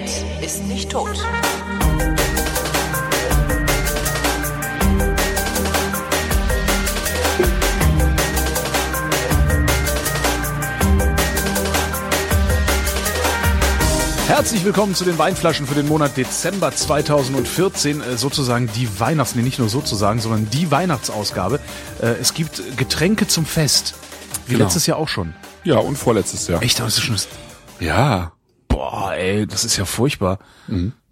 Internet ist nicht tot. Herzlich willkommen zu den Weinflaschen für den Monat Dezember 2014. Äh, sozusagen die Weihnachts-, nee, nicht nur sozusagen, sondern die Weihnachtsausgabe. Äh, Es gibt Getränke zum Fest. Wie Genau. letztes Jahr auch schon. Ja, und vorletztes Jahr. Echt, das ist schon... Ja. Ey, das ist ja furchtbar.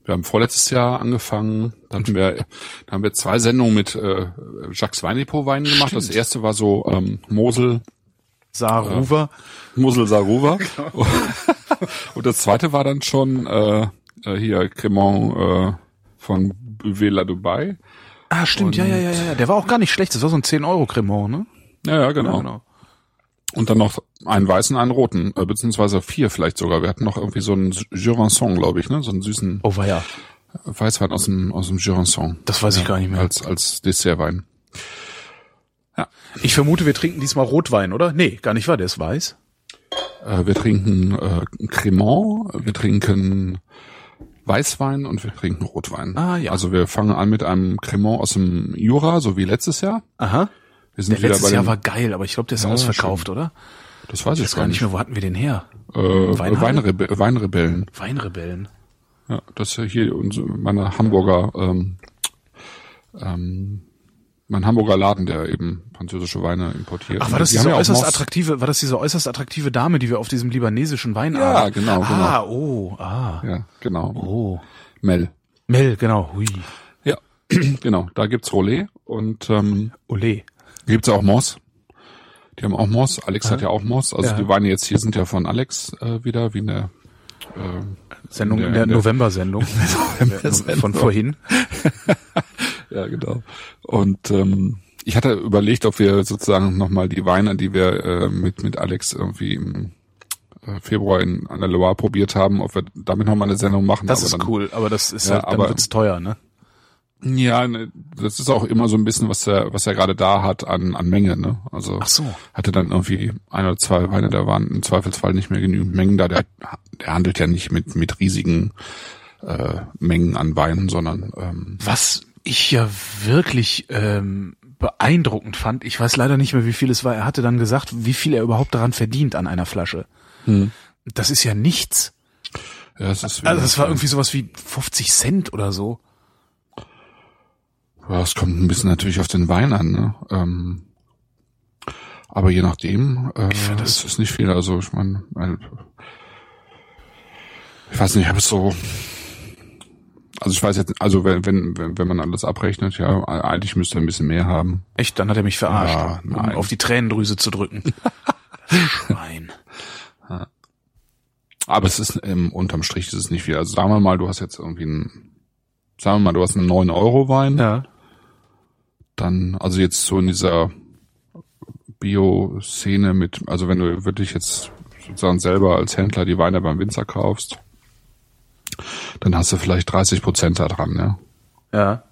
Wir haben vorletztes Jahr angefangen, da hatten wir, da haben wir zwei Sendungen mit äh, Jacques Weinepo Wein gemacht. Das erste war so ähm, Mosel, Saruva. Mosel Saruva. und das zweite war dann schon äh, äh, hier Cremant äh, von Villa Dubai. Ah, stimmt, ja, ja, ja, ja. Der war auch gar nicht schlecht. Das war so ein 10-Euro-Cremant, ne? Ja, ja, genau. Ja, genau. Und dann noch einen weißen, einen roten, äh, beziehungsweise vier vielleicht sogar. Wir hatten noch irgendwie so einen Jurançon, glaube ich, ne? So einen süßen Oh, war ja. Weißwein aus dem aus dem Jurançon. Das weiß ich gar nicht mehr. Als als Dessertwein. Ich vermute, wir trinken diesmal Rotwein, oder? Nee, gar nicht wahr, der ist weiß. Äh, wir trinken äh, Cremant, wir trinken Weißwein und wir trinken Rotwein. Ah, ja. Also wir fangen an mit einem Cremant aus dem Jura, so wie letztes Jahr. Aha. Wir sind Der wieder letztes bei Jahr war geil, aber ich glaube, der ist Ja, ausverkauft, oder? das weiß Ich ich weiß gar nicht mehr, wo hatten wir den her? Äh? Weinrebe Weinrebellen. Weinrebellen. Ja, das ist hier unser, meine Hamburger, ähm, ähm, mein Hamburger Laden, der eben französische Weine importiert. Ach, war das Die diese ja äußerst attraktive, war das diese äußerst attraktive Dame, die wir auf diesem libanesischen Wein Ja, genau, Ah, oh, ah, Ja, genau. oh. Mel. Mel, genau, hui. Ja, genau. Da gibt's Rollet und ähm, Ole. Gibt's auch Moss. Die haben auch Moss. Alex hat ja auch Moss. Also Ja. die Weine jetzt hier sind ja von Alex äh, wieder, wie in der äh, Sendung, in der der- November-Sendung. Von vorhin. Ja, genau. Und ähm, ich hatte überlegt, ob wir sozusagen nochmal die Weine, die wir äh, mit, mit Alex irgendwie im äh, Februar in, an der Loire probiert haben, ob wir damit nochmal eine Sendung machen. Das Aber ist dann, cool, aber das ist Ja, halt, dann aber- wird's teuer, ne? Ja, ne, das ist auch immer so ein bisschen, was er, was er gerade da hat an, an Menge, ne? Also Ach so. hatte dann irgendwie ein oder zwei Weine, da waren im Zweifelsfall nicht mehr genügend Mengen da. Der, der handelt ja nicht mit, mit riesigen äh, Mengen an Weinen, sondern ähm, Was ich ja wirklich ähm, beeindruckend fand, ich weiß leider nicht mehr, wie viel es war, er hatte dann gesagt, wie viel er überhaupt daran verdient an einer Flasche. Das ist ja nichts. ja, es ist Also das war irgendwie sowas wie 50 Cent oder so. Ja, es kommt ein bisschen natürlich auf den Wein an, ne? Ähm, aber je nachdem, äh, das- ist es nicht viel. Also ich meine, ich weiß nicht, ich habe es so. Also ich weiß jetzt, also wenn, wenn, wenn man alles abrechnet, ja, eigentlich müsste er ein bisschen mehr haben. Echt, dann hat er mich verarscht, Ja, um nein. auf die Tränendrüse zu drücken. Schwein. Aber es ist ähm, unterm Strich ist es nicht viel. Also sagen wir mal, du hast jetzt irgendwie einen, sagen wir mal, du hast einen 9 Euro Wein, Ja. Dann, also jetzt so in dieser Bio-Szene mit, also wenn du wirklich jetzt sozusagen selber als Händler die Weine beim Winzer kaufst, dann hast du vielleicht 30 Prozent da dran, ja. Ja.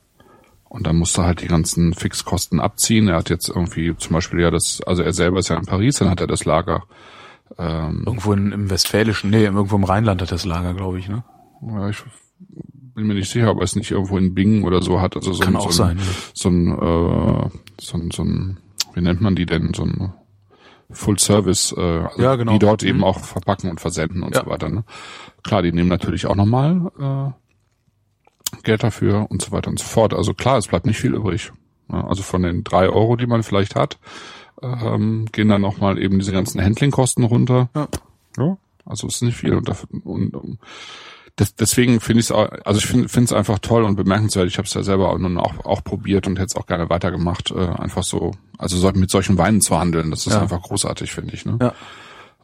Und dann musst du halt die ganzen Fixkosten abziehen. Er hat jetzt irgendwie zum Beispiel ja das, also er selber ist ja in Paris, dann hat er das Lager. Ähm, Irgendwo in, im Westfälischen, nee, irgendwo im Rheinland hat das Lager, glaube ich, ne? ja, ich bin mir nicht sicher, ob er es nicht irgendwo in Bingen oder so hat. Also so Kann ein, auch so sein. ein, so ein, äh, so ein, so ein, wie nennt man die denn? So ein Full Service, äh, also Ja, genau. die dort Mhm. eben auch verpacken und versenden und Ja. so weiter. Ne? Klar, die nehmen natürlich auch nochmal äh, Geld dafür und so weiter und so fort. Also klar, es bleibt nicht viel übrig. Ja, also von den drei Euro, die man vielleicht hat, ähm, gehen dann nochmal eben diese ganzen Handlingkosten runter. Ja. Ja, also es ist nicht viel. Und, dafür- und um, das, deswegen finde ich es, also ich finde es einfach toll und bemerkenswert. Ich habe es ja selber auch, nun auch, auch probiert und hätte es auch gerne weitergemacht. Äh, einfach so, also so mit solchen Weinen zu handeln, das ist Ja. einfach großartig, finde ich. Ne? Ja.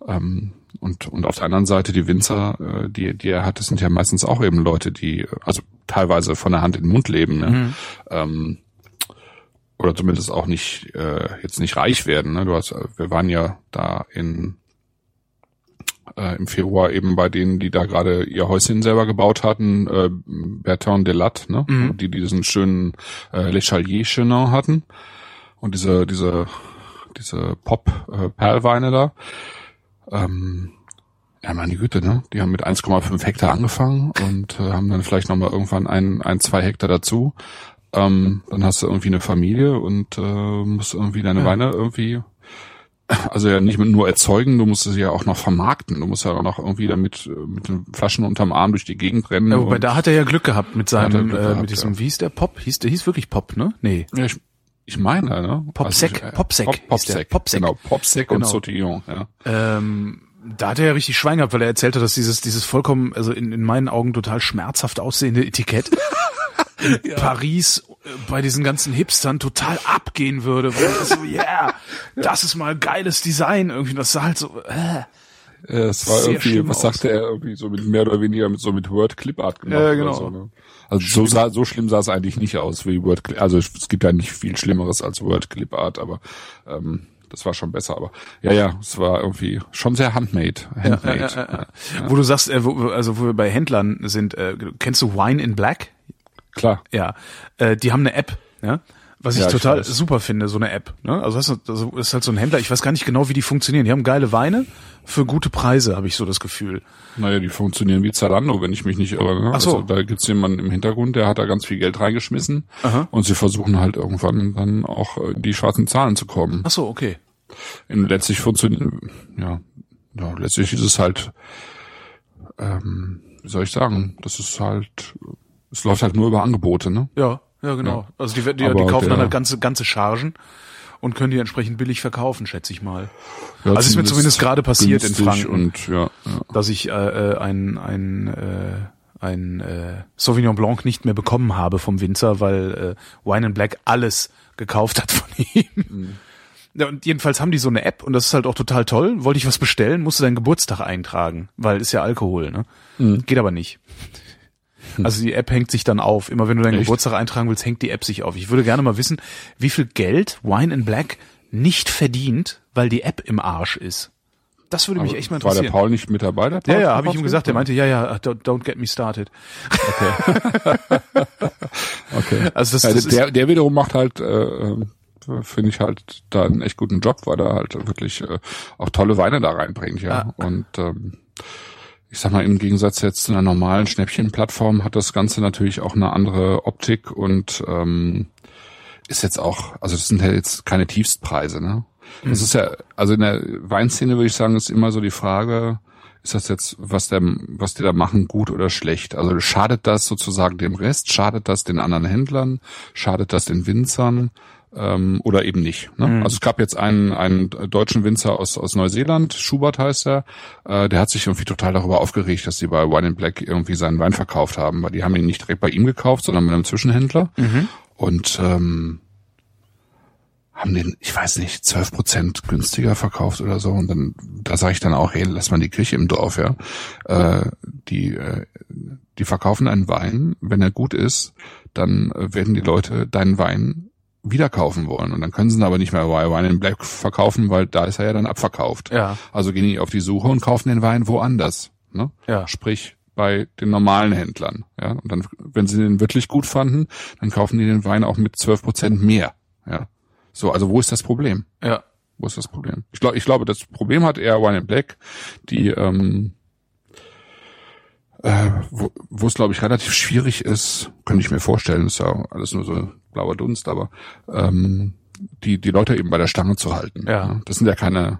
Ähm, und, und auf der anderen Seite die Winzer, äh, die, die er hat, das sind ja meistens auch eben Leute, die also teilweise von der Hand in den Mund leben. Ne? Mhm. Ähm, oder zumindest auch nicht äh, jetzt nicht reich werden. Ne? Du hast, wir waren ja da in äh, im Februar eben bei denen, die da gerade ihr Häuschen selber gebaut hatten, äh, Bertrand Delatte, ne? Mhm. die diesen schönen äh, Le Chalier Chenin hatten und diese diese diese Pop äh, da. Ähm, Ja, meine Güte, ne? Die haben mit 1,5 Hektar angefangen und äh, haben dann vielleicht nochmal irgendwann ein, ein, zwei Hektar dazu. Ähm, dann hast du irgendwie eine Familie und äh, musst irgendwie deine Ja. Weine irgendwie, also ja nicht nur erzeugen, du musst sie ja auch noch vermarkten. Du musst ja auch noch irgendwie damit äh, mit den Flaschen unterm Arm durch die Gegend rennen. Ja, wobei da hat er ja Glück gehabt mit seinem, äh, gehabt, mit diesem, ja. wie hieß der Pop? Hieß der hieß wirklich Pop, ne? Nee. ja, ich, ich meine, ne? Popsec, Also Popsec Pop, hieß der, Popsec, Popsec. Genau, Popsec Genau. und Sautillon, ja. Ähm, da hat er ja richtig Schwein gehabt, weil er erzählte, dass dieses, dieses vollkommen, also in, in meinen Augen total schmerzhaft aussehende Etikett in Paris äh, bei diesen ganzen Hipstern total abgehen würde. Wo er so, yeah, das ist mal geiles Design irgendwie. Das sah halt so, äh. Äh, Es war Sehr irgendwie, was aus. sagte er, irgendwie so mit mehr oder weniger mit so mit Word Clip Art gemacht. Ja, oder genau. So, ne? Also so sah, so schlimm sah es eigentlich nicht aus wie Word Clip. Also es gibt ja nicht viel Schlimmeres als Word Clip Art, aber ähm, das war schon besser. Aber ja, ja, es war irgendwie schon sehr handmade. handmade. Ja, ja, ja, ja. Wo du sagst, äh, wo, also wo wir bei Händlern sind, äh, kennst du Wine in Black? Klar. Ja, äh, die haben eine App, ja. Was ich Ja, ich total weiß. super finde, so eine App. Ne? Also das ist, also ist halt so ein Händler, ich weiß gar nicht genau, wie die funktionieren. Die haben geile Weine für gute Preise, habe ich so das Gefühl. Naja, die funktionieren wie Zalando, wenn ich mich nicht irre. Ne? Ach so. Also da gibt's jemanden im Hintergrund, der hat da ganz viel Geld reingeschmissen Aha. und sie versuchen halt irgendwann dann auch äh, die schwarzen Zahlen zu kommen. Ach so, okay. Und letztlich funktioniert, ja, ja, letztlich ist es halt, ähm, wie soll ich sagen, das ist halt, es läuft halt nur über Angebote, ne? Ja, ja, genau. Also die, die, die kaufen dann der- halt ganze, ganze Chargen und können die entsprechend billig verkaufen, schätze ich mal. Ja, Also ist mir zumindest gerade passiert in Franken. Und ja, ja. Dass ich äh, äh, ein, ein, äh, ein äh, Sauvignon Blanc nicht mehr bekommen habe vom Winzer, weil äh, Wine and Black alles gekauft hat von ihm. Mhm. Ja, und jedenfalls haben die so eine App und das ist halt auch total toll. Wollte ich was bestellen, musst du deinen Geburtstag eintragen, weil ist ja Alkohol, ne? Mhm. Geht aber nicht. Also die App hängt sich dann auf. Immer wenn du deinen Echt? Geburtstag eintragen willst, hängt die App sich auf. Ich würde gerne mal wissen, wie viel Geld Wine and Black nicht verdient, weil die App im Arsch ist. Das würde mich echt mal War der interessieren. Paul nicht mit dabei? Der Paul Ja, ja, habe ich ihm gesagt. Der meinte, ja, ja, don't, don't get me started. Okay. Also das, Ja, das der, der wiederum macht halt, äh, äh, finde ich halt da einen echt guten Job, weil er halt wirklich äh, auch tolle Weine da reinbringt, ja. Und ähm, ich sag mal, im Gegensatz jetzt zu einer normalen Schnäppchenplattform hat das Ganze natürlich auch eine andere Optik und ähm, ist jetzt auch, also das sind ja jetzt keine Tiefstpreise, ne? Das ist ja, also in der Weinszene würde ich sagen, ist immer so die Frage, ist das jetzt, was der, was die da machen, gut oder schlecht? Also schadet das sozusagen dem Rest? Schadet das den anderen Händlern? Schadet das den Winzern? Ähm, oder eben nicht. Ne? Also es gab jetzt einen, einen deutschen Winzer aus, aus Neuseeland, Schubert heißt er, äh, der hat sich irgendwie total darüber aufgeregt, dass sie bei Wine and Black irgendwie seinen Wein verkauft haben, weil die haben ihn nicht direkt bei ihm gekauft, sondern mit einem Zwischenhändler. Und ähm, haben den, ich weiß nicht, 12 Prozent günstiger verkauft oder so. Und dann, da sage ich dann auch, hey, lass mal die Kirche im Dorf, ja. Äh, die, äh, die verkaufen einen Wein, wenn er gut ist, dann äh, werden die Leute deinen Wein wieder kaufen wollen. Und dann können sie ihn aber nicht mehr bei Wine in Black verkaufen, weil da ist er ja dann abverkauft. Ja. Also gehen die auf die Suche und kaufen den Wein woanders. Ne? Ja. Sprich, bei den normalen Händlern. Ja, und dann, wenn sie den wirklich gut fanden, dann kaufen die den Wein auch mit 12 Prozent mehr. Ja. So, also wo ist das Problem? ja. Wo ist das Problem? Ich glaube, ich glaube, das Problem hat eher Wine and Black, die, ähm, äh, wo es, glaube ich, relativ schwierig ist, könnte ich mir vorstellen, ist ja alles nur so blauer Dunst, aber ähm, die, die Leute eben bei der Stange zu halten. Ja. Das sind ja keine,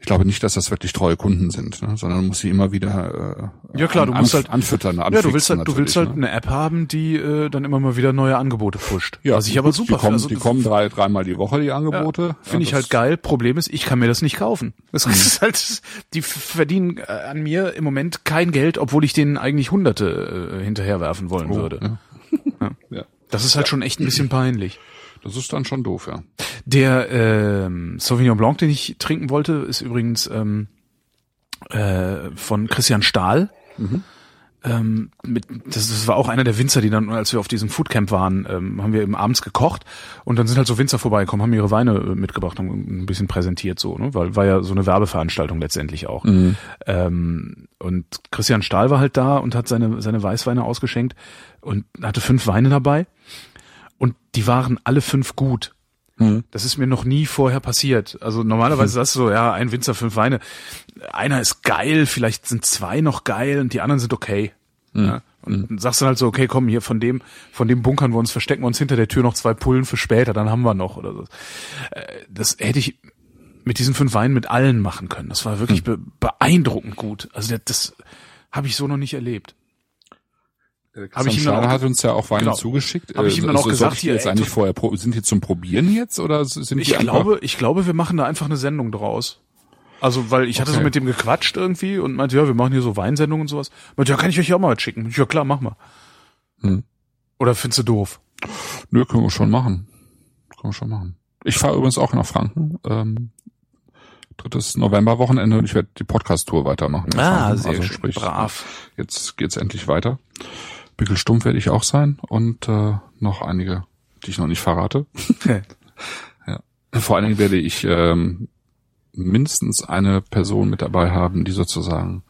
ich glaube nicht, dass das wirklich treue Kunden sind, ne? sondern man muss sie immer wieder äh, Ja, klar, du an- musst halt- anfüttern, Ja, du willst halt, du willst halt ne? eine App haben, die äh, dann immer mal wieder neue Angebote pusht. Ja, Was ich aber super die kommen, also, die kommen drei, dreimal die Woche, die Angebote. Finde ich Ja, halt das- geil. Problem ist, ich kann mir das nicht kaufen. Das Mhm. ist halt, die verdienen äh, an mir im Moment kein Geld, obwohl ich denen eigentlich Hunderte äh, hinterherwerfen wollen würde. ja. ja. Das ist halt schon echt ein bisschen peinlich. Das ist dann schon doof, ja. Der ähm, Sauvignon Blanc, den ich trinken wollte, ist übrigens ähm, äh, von Christian Stahl. Ähm, mit, das, das war auch einer der Winzer, die dann, als wir auf diesem Foodcamp waren, ähm, haben wir eben abends gekocht und dann sind halt so Winzer vorbeigekommen, haben ihre Weine äh, mitgebracht und ein bisschen präsentiert so, ne? weil war ja so eine Werbeveranstaltung letztendlich auch. Ähm, und Christian Stahl war halt da und hat seine seine Weißweine ausgeschenkt und hatte fünf Weine dabei und die waren alle fünf gut. Mhm. Das ist mir noch nie vorher passiert. Also normalerweise mhm. sagst du so, ja, ein Winzer, fünf Weine. Einer ist geil, vielleicht sind zwei noch geil und die anderen sind okay. Mhm. Ja? Und mhm. sagst dann halt so, okay, komm, hier von dem, von dem bunkern wir uns, verstecken wir uns hinter der Tür noch zwei Pullen für später, dann haben wir noch oder so. Äh, das hätte ich mit diesen fünf Weinen mit allen machen können. Das war wirklich mhm. beeindruckend gut. Also das, das habe ich so noch nicht erlebt. Äh, habe ich ihm dann auch, hat uns ja auch Weine genau, zugeschickt. Habe ich ihm dann auch so, gesagt, hier jetzt eigentlich vorher sind die zum Probieren jetzt oder sind ich die glaube, ich glaube, wir machen da einfach eine Sendung draus. Also, weil ich hatte okay. so mit dem gequatscht irgendwie und meinte, ja, wir machen hier so Weinsendungen und sowas. Meinte, ja, kann ich euch auch mal was schicken? Ja, klar, mach mal. Hm. Oder findest du doof? Nö, können wir schon machen. Können wir schon machen. Ich fahre übrigens auch nach Franken. Ähm, drittes Novemberwochenende und ich werde die Podcast-Tour weitermachen. Ah, sehr also. Sprich, brav. Jetzt geht's endlich weiter. Bickelstumpf werde ich auch sein und äh, noch einige, die ich noch nicht verrate. ja. Vor allen Dingen werde ich ähm, mindestens eine Person mit dabei haben, die sozusagen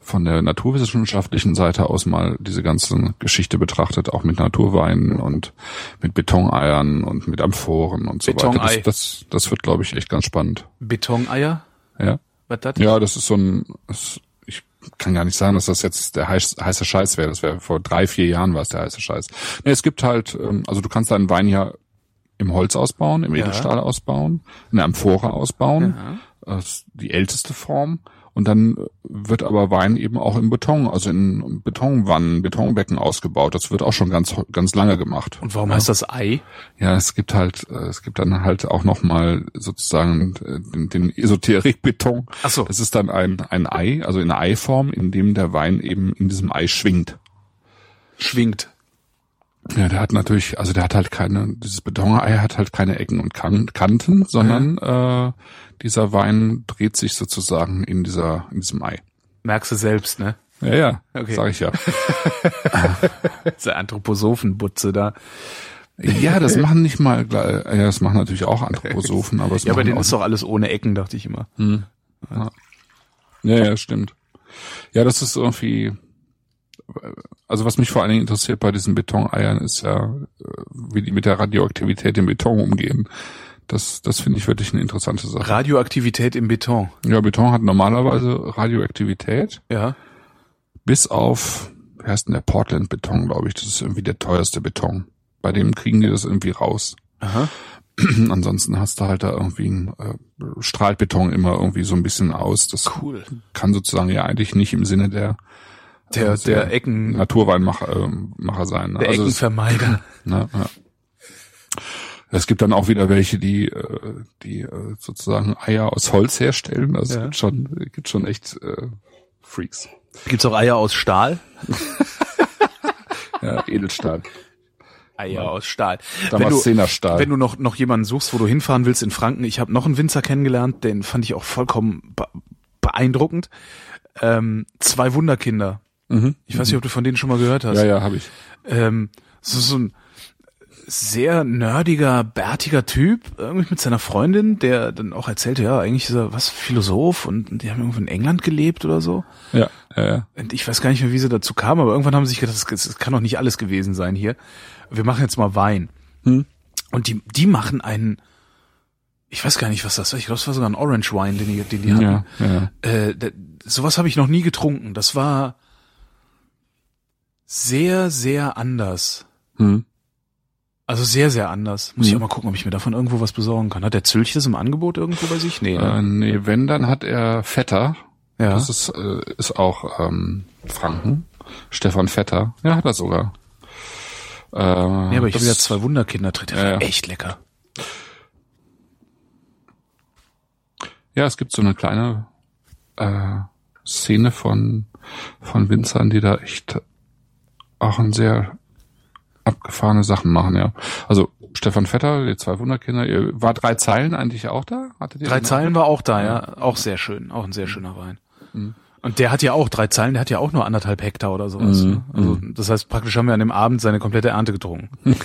von der naturwissenschaftlichen Seite aus mal diese ganze Geschichte betrachtet, auch mit Naturweinen und mit Betoneiern und mit Amphoren und so Betonei. weiter. Das, das, das wird, glaube ich, echt ganz spannend. Betoneier? Ja. Was das? Ja, das ist so ein, das, kann gar nicht sagen, dass das jetzt der heiß, heiße Scheiß wäre. Das wäre vor drei, vier Jahren war es der heiße Scheiß. Nee, es gibt halt, ähm, also du kannst deinen Wein ja im Holz ausbauen, im Edelstahl ja. ausbauen, in der Amphore ausbauen. Ja. Das ist die älteste Form. Und dann wird aber Wein eben auch in Beton, also in Betonwannen, Betonbecken ausgebaut. Das wird auch schon ganz ganz lange gemacht. Und warum ja. heißt das Ei? Ja, es gibt halt, äh, es gibt dann halt auch noch mal sozusagen äh, den, den Esoterikbeton. Ach so. Das ist dann ein ein Ei, also in Eiform, in dem der Wein eben in diesem Ei schwingt. Schwingt. Ja, der hat natürlich, also der hat halt keine, dieses Betonei hat halt keine Ecken und Kanten, sondern äh, dieser Wein dreht sich sozusagen in dieser, in diesem Ei. Merkst du selbst, ne? Ja, ja, okay. sag ich ja. Diese Anthroposophenbutze da. Ja, das machen nicht mal, ja, das machen natürlich auch Anthroposophen, aber es Ja, bei denen ist doch alles ohne Ecken, dachte ich immer. Hm. Ja. ja, ja, stimmt. Ja, das ist irgendwie, also was mich vor allen Dingen interessiert bei diesen Betoneiern ist ja, wie die mit der Radioaktivität im Beton umgehen. Das, das finde ich wirklich eine interessante Sache. Radioaktivität im Beton. Ja, Beton hat normalerweise Radioaktivität. Ja. Bis auf, wie heißt denn der Portland-Beton, glaube ich. Das ist irgendwie der teuerste Beton. Bei dem kriegen die das irgendwie raus. Aha. Ansonsten hast du halt da irgendwie ein äh, Strahlbeton immer irgendwie so ein bisschen aus. Das cool. kann sozusagen ja eigentlich nicht im Sinne der der, äh, der Ecken Naturweinmacher äh, Macher sein. Ne? Der also Eckenvermeider. Ne, ja. Es gibt dann auch wieder welche, die, äh, die äh, sozusagen Eier aus Holz herstellen. Also ja. es gibt schon, gibt schon echt äh, Freaks. Gibt's auch Eier aus Stahl? ja, Edelstahl. Eier ja. aus Stahl. Damals wenn du, Stahl. Wenn du noch, noch jemanden suchst, wo du hinfahren willst in Franken, ich habe noch einen Winzer kennengelernt, den fand ich auch vollkommen beeindruckend. Ähm, zwei Wunderkinder. Mhm. Ich weiß nicht, ob du von denen schon mal gehört hast. Ja, ja, habe ich. Ähm, so, so ein sehr nerdiger, bärtiger Typ, irgendwie mit seiner Freundin, der dann auch erzählte, ja, eigentlich ist er was Philosoph und die haben irgendwo in England gelebt oder so. Ja, ja, ja. Und ich weiß gar nicht mehr, wie sie dazu kam, aber irgendwann haben sie sich gedacht, das, das kann doch nicht alles gewesen sein hier. Wir machen jetzt mal Wein. Hm. Und die, die machen einen, ich weiß gar nicht, was das war. Ich glaube, es war sogar ein Orange Wine, den die, den die hatten. Ja, ja. Äh, sowas habe ich noch nie getrunken. Das war sehr, sehr anders. Hm. Also sehr, sehr anders. Muss mhm. ich auch mal gucken, ob ich mir davon irgendwo was besorgen kann. Hat der Zülch das im Angebot irgendwo bei sich? Nee, ne? äh, nee, wenn, dann hat er Vetter. Ja. Das ist, äh, ist auch ähm, Franken. Stefan Vetter. Ja, hat er sogar. Äh, ja, aber ich habe ja zwei Wunderkinder drin. Der ja, echt lecker. Ja, es gibt so eine kleine äh, Szene von, von Winzern, die da echt auch ein sehr abgefahrene Sachen machen, ja. Also Stefan Vetter, die zwei Wunderkinder, ihr war drei Zeilen eigentlich auch da? Hattet ihr drei Zeilen war auch da, ja. Auch sehr schön, auch ein sehr schöner Wein. Mhm. Und der hat ja auch drei Zeilen, der hat ja auch nur anderthalb Hektar oder sowas. Mhm. Ne? Also mhm. das heißt, praktisch haben wir an dem Abend seine komplette Ernte getrunken.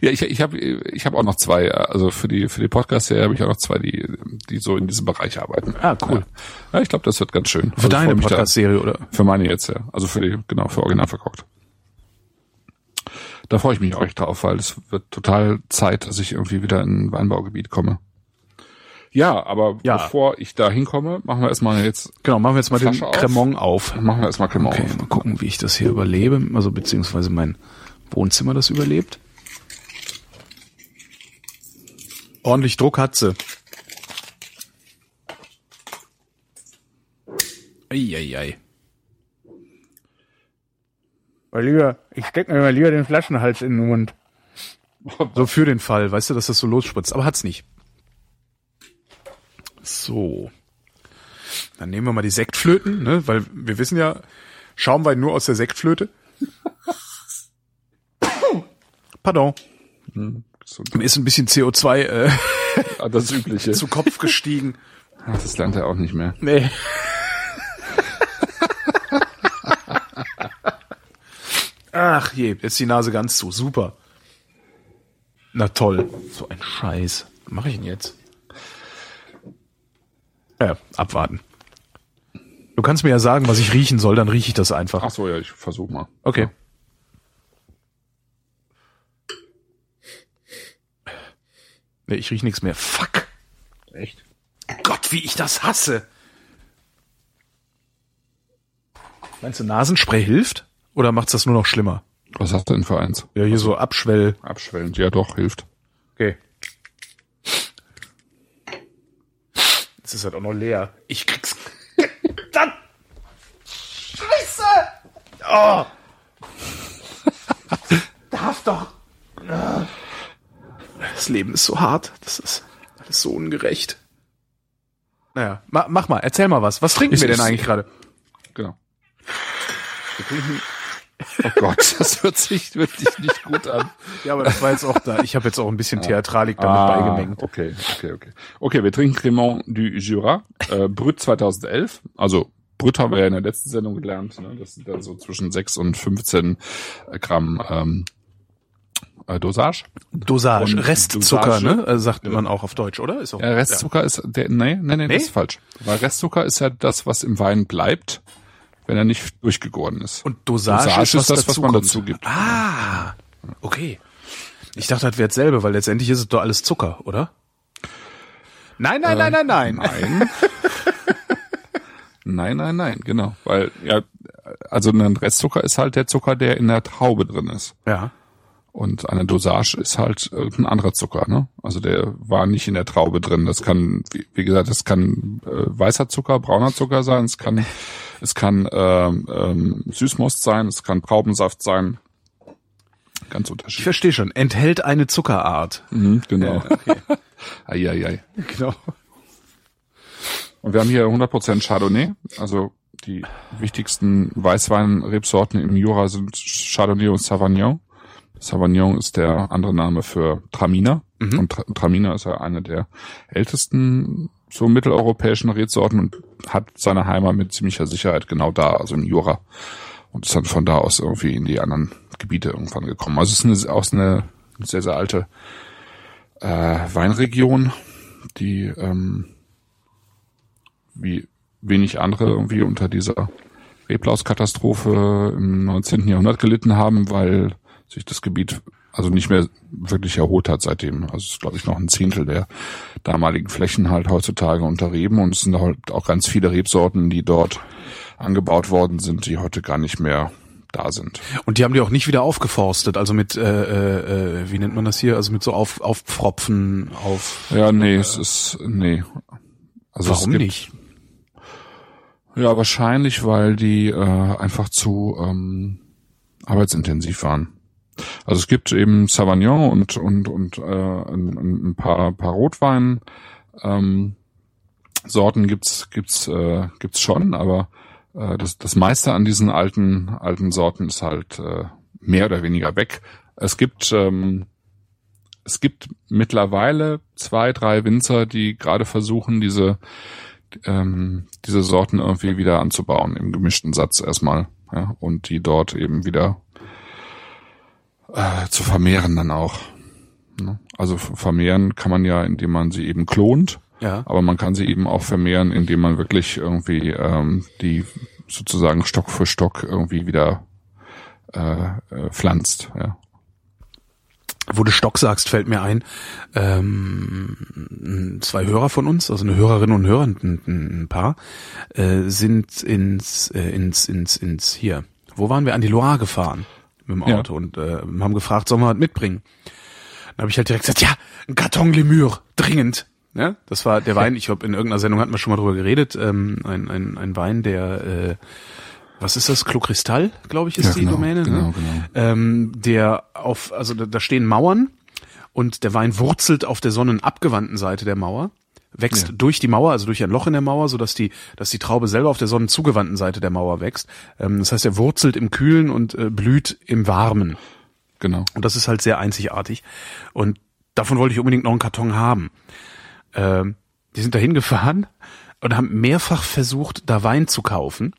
ja, ich, ich habe ich hab auch noch zwei, also für die für die Podcasts hier habe ich auch noch zwei, die die so in diesem Bereich arbeiten. Ah, cool. Ja, ja ich glaube, das wird ganz schön. Für also deine Podcast-Serie oder? Für meine jetzt ja, also für die genau für Original verkauft. Da freue ich mich auch echt drauf, weil es wird total Zeit, dass ich irgendwie wieder in ein Weinbaugebiet komme. Ja, aber Ja. bevor ich da hinkomme, machen wir erstmal jetzt, Genau, machen wir jetzt mal Flasche den auf. Cremant auf. machen wir erstmal Cremant Okay, auf. mal gucken, wie ich das hier überlebe, also beziehungsweise mein Wohnzimmer das überlebt. Ordentlich Druck hat sie. Eieiei. Mal lieber, ich steck mir mal lieber den Flaschenhals in den Mund. So für den Fall, weißt du, dass das so losspritzt. Aber hat's nicht. So. Dann nehmen wir mal die Sektflöten, ne? weil wir wissen ja, Schaumwein nur aus der Sektflöte. Pardon. So, Mir ist ein bisschen CO2 äh, ah, das Übliche. zu Kopf gestiegen. Ach, das lernt er auch nicht mehr. Nee. Ach je, jetzt die Nase ganz zu. Super. Na toll. So ein Scheiß. Was mache ich denn jetzt? Ja, abwarten. Du kannst mir ja sagen, was ich riechen soll, dann rieche ich das einfach. Ach so, ja, ich versuche mal. Okay. Nee, ich riech nichts mehr. Fuck. Echt? Gott, wie ich das hasse. Meinst du, Nasenspray hilft? Oder macht's das nur noch schlimmer? Was hast du denn für eins? Ja, hier so Abschwell. Abschwellend. Ja, doch, hilft. Okay. Jetzt ist halt auch noch leer. Ich krieg's. Dann. Scheiße! Oh! Darf doch. Das Leben ist so hart. Das ist alles so ungerecht. Naja, ma, mach mal, erzähl mal was. Was trinken Ich- wir denn ich- eigentlich gerade? Genau. Wir trinken. Oh Gott, das hört sich wirklich nicht gut an. Ja, aber das war jetzt auch da. Ich habe jetzt auch ein bisschen Theatralik damit Ah, beigemengt. Okay, okay, okay. Okay, wir trinken Cremant du Jura, äh, Brut 2011. Also Brut haben wir ja in der letzten Sendung gelernt. Ne? Das sind dann so zwischen 6 und 15 Gramm ähm, äh, Dosage. Dosage, Und Restzucker, Dosage. ne? Äh, sagt man auch auf Deutsch, oder? Ist auch, Ja, Restzucker ist der, nee, nee, nee, Nee? das ist falsch. Weil Restzucker ist ja das, was im Wein bleibt, wenn er nicht durchgegoren ist. Und Dosage, Dosage ist, ist das, was man kommt. dazu gibt. Ah, okay. Ich dachte, das wäre dasselbe, weil letztendlich ist es doch alles Zucker, oder? Nein, nein, nein, nein, nein. Nein. nein, nein, nein, genau. Weil, ja, also ein Restzucker ist halt der Zucker, der in der Traube drin ist. Ja. Und eine Dosage ist halt irgendein anderer Zucker, ne? Also der war nicht in der Traube drin. Das kann, wie, gesagt, das kann äh, weißer Zucker, brauner Zucker sein, es kann, es kann ähm, ähm, Süßmost sein, es kann Traubensaft sein. Ganz Ich unterschiedlich. verstehe schon. Enthält eine Zuckerart. Mhm, genau. Ja, okay. Eieiei. genau. Und wir haben hier 100% Chardonnay. Also die wichtigsten Weißweinrebsorten im Jura sind Chardonnay und Sauvignon. Sauvignon ist der andere Name für Traminer. Mhm. Und Tra Traminer ist ja eine der ältesten so mitteleuropäischen Rebsorten und hat seine Heimat mit ziemlicher Sicherheit genau da, also im Jura. Und ist dann von da aus irgendwie in die anderen Gebiete irgendwann gekommen. Also es ist eine, aus eine sehr, sehr alte äh, Weinregion, die ähm, wie wenig andere irgendwie unter dieser Reblauskatastrophe im 19. Jahrhundert gelitten haben, weil sich das Gebiet also nicht mehr wirklich erholt hat seitdem. Also es ist, glaube ich, noch ein Zehntel der damaligen Flächen halt heutzutage unter Reben und es sind halt auch ganz viele Rebsorten, die dort angebaut worden sind, die heute gar nicht mehr da sind. Und die haben die auch nicht wieder aufgeforstet, also mit, äh, äh, äh, wie nennt man das hier? Also mit so auf, Aufpfropfen, auf. Ja, nee, es ist, nee. Also Warum gibt, nicht? Ja, wahrscheinlich, weil die äh, einfach zu ähm, arbeitsintensiv waren. Also es gibt eben Sauvignon und und und äh, ein, ein paar paar Rotwein ähm, Sorten gibt's gibt's äh, gibt's schon, aber äh, das das meiste an diesen alten alten Sorten ist halt äh, mehr oder weniger weg. Es gibt ähm, es gibt mittlerweile zwei drei Winzer, die gerade versuchen diese ähm, diese Sorten irgendwie wieder anzubauen im gemischten Satz erstmal ja, und die dort eben wieder äh, zu vermehren dann auch. Ne? Also vermehren kann man ja, indem man sie eben klont, Ja. aber man kann sie eben auch vermehren, indem man wirklich irgendwie ähm, die sozusagen Stock für Stock irgendwie wieder äh, äh, pflanzt. Ja. wo du Stock sagst, fällt mir ein, ähm, zwei Hörer von uns, also eine Hörerin und ein Hörer, ein, ein Paar, äh, sind ins, äh, ins, ins, ins, hier, wo waren wir? An die Loire gefahren mit dem Auto ja. und äh, haben gefragt, sollen wir was mitbringen? Dann habe ich halt direkt gesagt, ja, ein Karton Lemur, dringend. Ja, das war der Wein, ich glaube, in irgendeiner Sendung hatten wir schon mal drüber geredet, ähm, ein, ein, ein Wein, der äh, was ist das? Klo Kristall, glaube ich, ist ja, die genau, Domäne. Genau, ne? genau. Ähm, der auf, also da, da stehen Mauern und der Wein wurzelt auf der sonnenabgewandten Seite der Mauer, wächst ja. durch die Mauer, also durch ein Loch in der Mauer, so dass die, dass die Traube selber auf der sonnenzugewandten Seite der Mauer wächst. Ähm, das heißt, er wurzelt im Kühlen und äh, blüht im Warmen. Genau. Und das ist halt sehr einzigartig. Und davon wollte ich unbedingt noch einen Karton haben. Ähm, die sind da hingefahren und haben mehrfach versucht, da Wein zu kaufen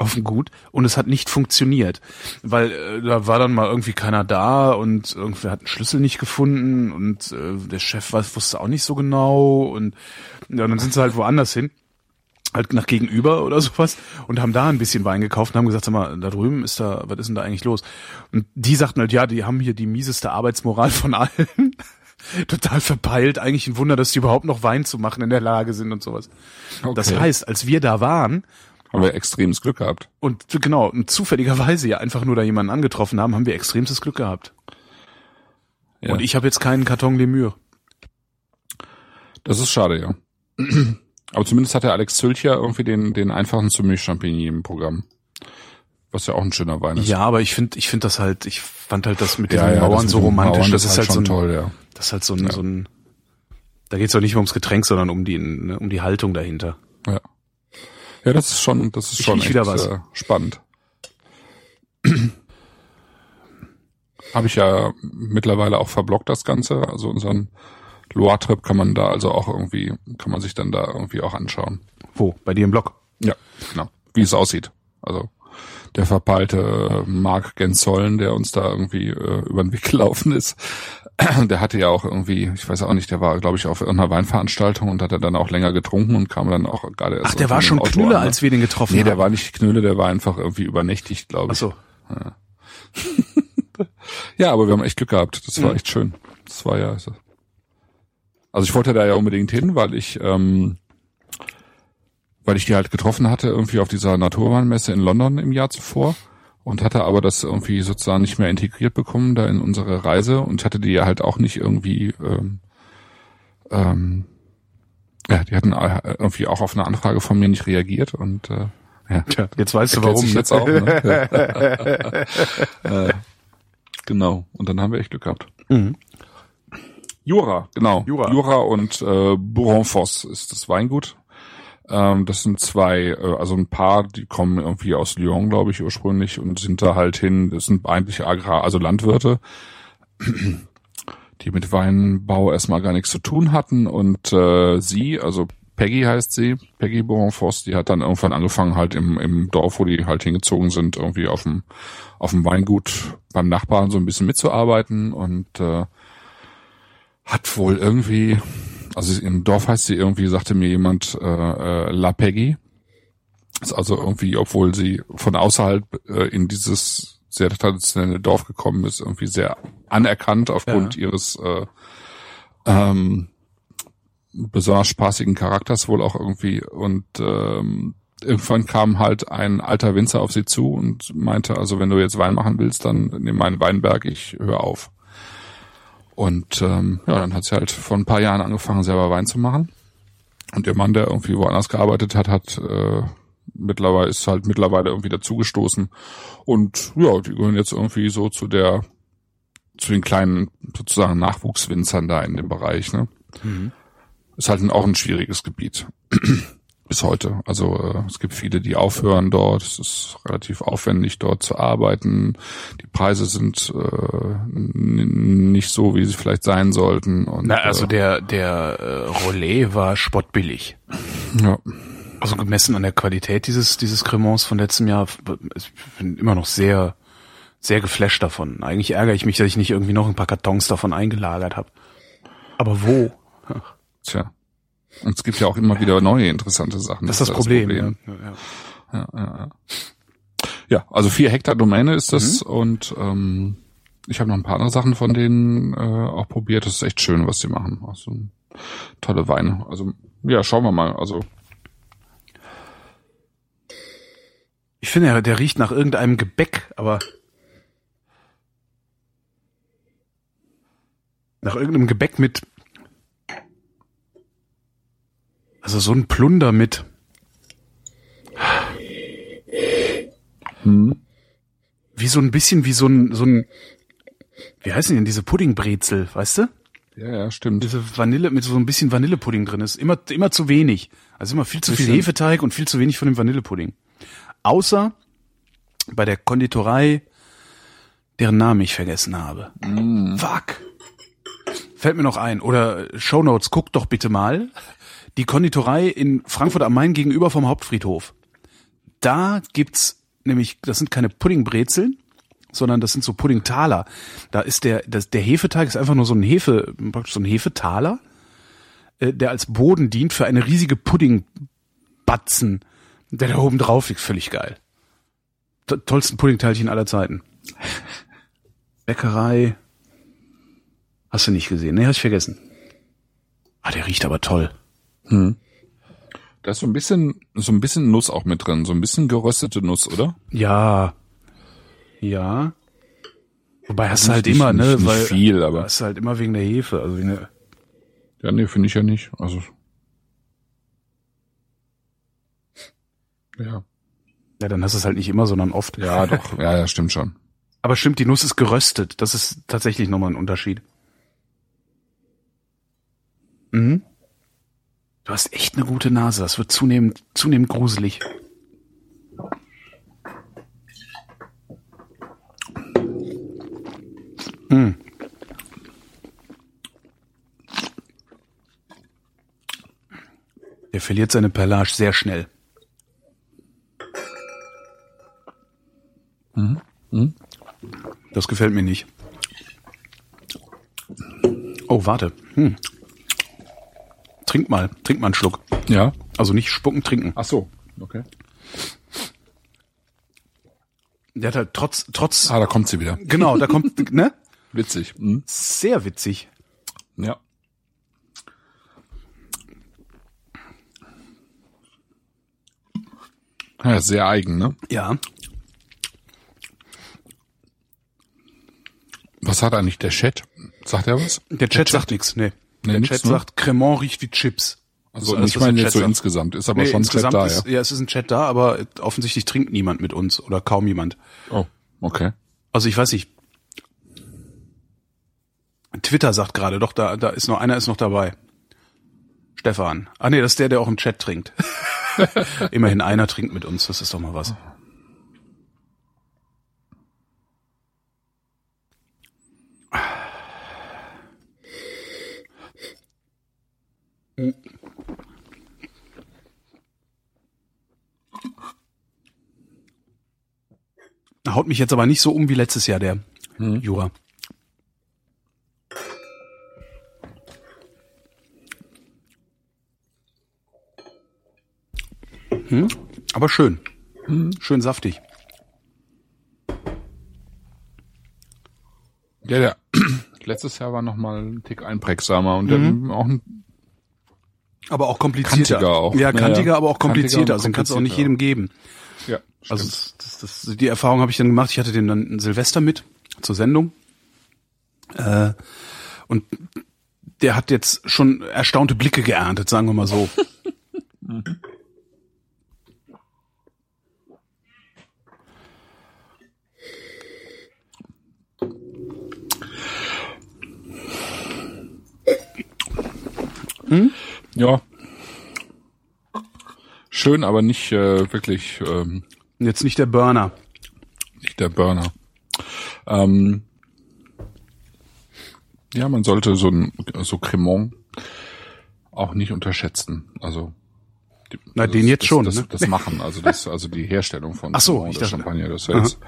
auf dem Gut und es hat nicht funktioniert, weil äh, da war dann mal irgendwie keiner da und irgendwer hat einen Schlüssel nicht gefunden und äh, der Chef weiß, wusste auch nicht so genau und ja, dann sind sie halt woanders hin, halt nach gegenüber oder sowas und haben da ein bisschen Wein gekauft und haben gesagt, sag mal, da drüben ist da, was ist denn da eigentlich los? Und die sagten halt, ja, die haben hier die mieseste Arbeitsmoral von allen. Total verpeilt, eigentlich ein Wunder, dass die überhaupt noch Wein zu machen in der Lage sind und sowas. Okay. Das heißt, als wir da waren, haben wir extremes Glück gehabt. Und genau, und zufälligerweise ja einfach nur da jemanden angetroffen haben, haben wir extremstes Glück gehabt. Ja. Und ich habe jetzt keinen Karton Lemur. Das ist schade, ja. Aber zumindest hat der Alex Zülch ja irgendwie den, den einfachen Zumilch-Champigny im Programm. Was ja auch ein schöner Wein ist. Ja, aber ich finde, ich finde das halt, ich fand halt das mit den ja, ja, Mauern so romantisch. Mauern, das, das, ist halt, halt so ein, toll, ja. Das ist halt so ein, so ein, da geht's doch nicht mehr ums Getränk, sondern um die, ne, um die Haltung dahinter. Ja. Ja, das ist schon, das ist schon echt, wieder was. Äh, spannend. Habe ich ja mittlerweile auch verblockt das Ganze. Also unseren Loire-Trip kann man da also auch irgendwie, kann man sich dann da irgendwie auch anschauen. Wo? Bei dir im Blog? Ja, genau. Wie es aussieht. Also der verpeilte Mark Genzollen, der uns da irgendwie äh, über den Weg gelaufen ist, der hatte ja auch irgendwie, ich weiß auch nicht, der war, glaube ich, auf irgendeiner Weinveranstaltung und hat dann auch länger getrunken und kam dann auch gerade erst. Ach, der war schon Knülle, an, ne? als wir den getroffen nee, haben. Nee, der war nicht Knülle, der war einfach irgendwie übernächtigt, glaube ich. Ach so. Ja. ja, aber wir haben echt Glück gehabt. Das war mhm. echt schön. Das war ja. Also ich wollte da ja unbedingt hin, weil ich, ähm, weil ich die halt getroffen hatte, irgendwie auf dieser Naturweinmesse in London im Jahr zuvor und hatte aber das irgendwie sozusagen nicht mehr integriert bekommen da in unsere Reise und hatte die halt auch nicht irgendwie ähm, ähm, ja, die hatten irgendwie auch auf eine Anfrage von mir nicht reagiert und äh, ja. Tja, jetzt weißt du warum. Jetzt auch, ne? äh, genau. Und dann haben wir echt Glück gehabt. Mhm. Jura, genau. Jura, Jura und äh, Bourronfoss ist das Weingut. Ähm, das sind zwei, äh, also ein paar, die kommen irgendwie aus Lyon, glaube ich, ursprünglich und sind da halt hin. Das sind eigentlich Agrar, also Landwirte, die mit Weinbau erstmal gar nichts zu tun hatten. Und äh, sie, also Peggy heißt sie, Peggy Boronfoss, die hat dann irgendwann angefangen, halt im, im Dorf, wo die halt hingezogen sind, irgendwie auf dem, auf dem Weingut beim Nachbarn so ein bisschen mitzuarbeiten und äh, hat wohl irgendwie also im Dorf heißt sie irgendwie, sagte mir jemand, äh, äh, La Peggy. Ist also irgendwie, obwohl sie von außerhalb äh, in dieses sehr traditionelle Dorf gekommen ist, irgendwie sehr anerkannt aufgrund ja. ihres äh, ähm, besonders spaßigen Charakters wohl auch irgendwie. Und ähm, irgendwann kam halt ein alter Winzer auf sie zu und meinte, also wenn du jetzt Wein machen willst, dann nimm meinen Weinberg, ich höre auf. Und ähm, ja, dann hat sie halt vor ein paar Jahren angefangen, selber Wein zu machen. Und ihr Mann, der irgendwie woanders gearbeitet hat, hat äh, mittlerweile ist halt mittlerweile irgendwie dazugestoßen. Und ja, die gehören jetzt irgendwie so zu der, zu den kleinen sozusagen Nachwuchswinzern da in dem Bereich. Ne? Mhm. Ist halt ein, auch ein schwieriges Gebiet bis heute. Also äh, es gibt viele, die aufhören dort. Es ist relativ aufwendig, dort zu arbeiten. Die Preise sind äh, nicht so, wie sie vielleicht sein sollten. Und, Na, also äh, der der äh, Rollet war spottbillig. Ja. Also gemessen an der Qualität dieses dieses Cremants von letztem Jahr, ich bin immer noch sehr sehr geflasht davon. Eigentlich ärgere ich mich, dass ich nicht irgendwie noch ein paar Kartons davon eingelagert habe. Aber wo? Ach. Tja. Und es gibt ja auch immer wieder neue interessante Sachen. Das ist das, das Problem. Problem. Ja, ja, ja. ja, also vier Hektar Domäne ist das mhm. und ähm, ich habe noch ein paar andere Sachen von denen äh, auch probiert. Das ist echt schön, was sie machen. Also tolle Weine. Also ja, schauen wir mal. Also Ich finde, der- der riecht nach irgendeinem Gebäck, aber nach irgendeinem Gebäck mit also so ein Plunder mit hm, wie so ein bisschen wie so ein so ein wie heißen denn diese Puddingbrezel, weißt du? ja, ja, stimmt. Diese Vanille mit so ein bisschen Vanillepudding drin ist immer immer zu wenig. Also immer viel zu viel. Hefeteig und viel zu wenig von dem Vanillepudding. Außer bei der Konditorei, deren Namen ich vergessen habe. Fuck. Fällt mir noch ein. Oder Shownotes, guckt doch bitte mal. Die Konditorei in Frankfurt am Main gegenüber vom Hauptfriedhof. Da gibt's nämlich, das sind keine Puddingbrezeln, sondern das sind so Puddingtaler. Da ist der, das, der Hefeteig ist einfach nur so ein Hefe, praktisch so ein Hefetaler, äh, der als Boden dient für eine riesige Puddingbatzen, der da oben drauf liegt. Völlig geil. To tollsten Puddingteilchen aller Zeiten. Bäckerei. Hast du nicht gesehen? Nee, hast ich vergessen. Ah, der riecht aber toll. Da ist so ein bisschen, so ein bisschen Nuss auch mit drin, so ein bisschen geröstete Nuss, oder? Ja. Ja. Wobei hast du halt Nicht- immer, ne? nicht- nicht weil viel, aber- hast du halt immer wegen der Hefe, also wegen der, Ja, nee, finde ich ja nicht. Also ja, ja, dann hast du es halt nicht immer, sondern oft. ja, doch, ja, ja, stimmt schon. Aber stimmt, die Nuss ist geröstet. Das ist tatsächlich nochmal ein Unterschied. Mhm. Du hast echt eine gute Nase. Das wird zunehmend, zunehmend gruselig. Mhm. Der verliert seine Perlage sehr schnell. Das gefällt mir nicht. Oh, warte. Hm. Trink mal, trink mal einen Schluck. Ja. Also nicht spucken, trinken. Ach so, okay. Der hat halt trotz, trotz, Ah, da kommt sie wieder. genau, da kommt, ne? Witzig. Hm. Sehr witzig. Ja. Ja, sehr eigen, ne? Ja. Was hat eigentlich der Chat? Sagt er was? Der Chat sagt nichts, nee. Nee, Der Chat ne? sagt, Cremant riecht wie Chips. Also alles, ich meine Chat jetzt so insgesamt, ist aber Nee, schon Chat insgesamt da, ist, ja. ja, es ist ein Chat da, aber offensichtlich trinkt niemand mit uns oder kaum jemand. Oh, okay. Also ich weiß nicht. Twitter sagt gerade, doch, da, da ist noch einer ist noch dabei. Stefan. Ah nee, das ist der, der auch im Chat trinkt. Immerhin einer trinkt mit uns, das ist doch mal was. Haut mich jetzt aber nicht so um wie letztes Jahr der Jura. Hm? Aber schön. Schön saftig. Ja, der letztes Jahr war noch mal ein Tick einprägsamer und dann auch ein Aber auch komplizierter. Kantiger auch. Ja, kantiger, ja. aber auch komplizierter. Also den kannst du auch nicht jedem geben. ja, Also das, das, das, die Erfahrung habe ich dann gemacht. Ich hatte den dann Silvester mit zur Sendung. Äh, und der hat jetzt schon erstaunte Blicke geerntet, sagen wir mal so. ja. Schön, aber nicht äh, wirklich ähm, Jetzt nicht der Burner. nicht der Burner. Ähm, ja, man sollte so ein so Cremant auch nicht unterschätzen. Also die, Na, also den jetzt das, schon, Das, ne? das Machen, also das, also die Herstellung von Ach so, ich dachte- Champagner, das ist, ja jetzt,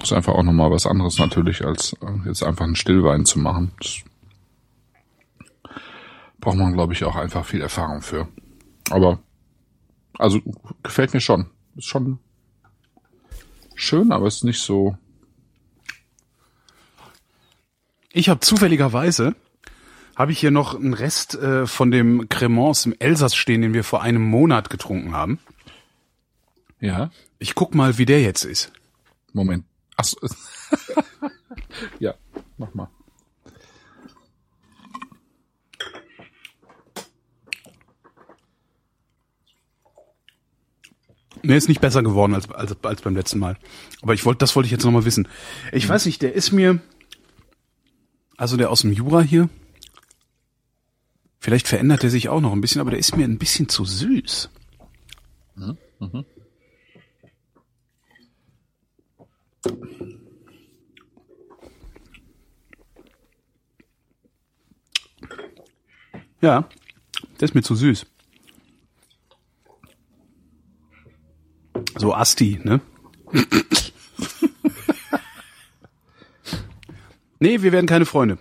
das ist einfach auch nochmal was anderes natürlich, als äh, jetzt einfach einen Stillwein zu machen. Das braucht man, glaube ich, auch einfach viel Erfahrung für. Aber also gefällt mir schon. Ist schon schön, aber ist nicht so. Ich habe zufälligerweise habe ich hier noch einen Rest äh, von dem Cremance im Elsass stehen, den wir vor einem Monat getrunken haben. Ja. Ich guck mal, wie der jetzt ist. Moment. Ach so. ja, mach mal. Nee, ist nicht besser geworden als, als, als beim letzten Mal. Aber ich wollte, das wollte ich jetzt nochmal wissen. Ich weiß nicht, der ist mir, also der aus dem Jura hier, vielleicht verändert er sich auch noch ein bisschen, aber der ist mir ein bisschen zu süß. Ja, der ist mir zu süß. So Asti, ne? nee, wir werden keine Freunde.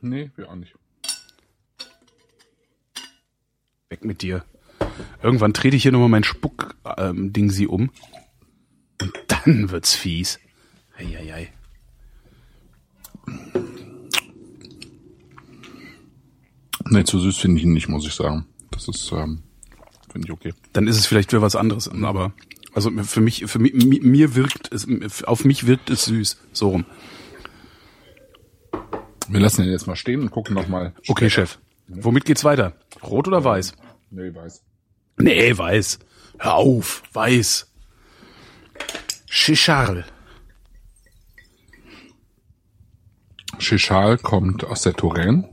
Nee, wir auch nicht. Weg mit dir. Irgendwann trete ich hier nochmal mein Spuck-Ding sie um. Und dann wird's fies. Eieiei. Nee, zu süß finde ich ihn nicht, muss ich sagen. Das ist, ähm, finde ich okay. Dann ist es vielleicht für was anderes, aber also für mich, für mich, mi- mir wirkt es, auf mich wirkt es süß. So rum. Wir lassen ihn jetzt mal stehen und gucken nochmal. Okay, Chef. Womit geht's weiter? Rot oder weiß? Nee, weiß. Nee, weiß. Hör auf, weiß. Chichal. Chichal kommt aus der Touraine.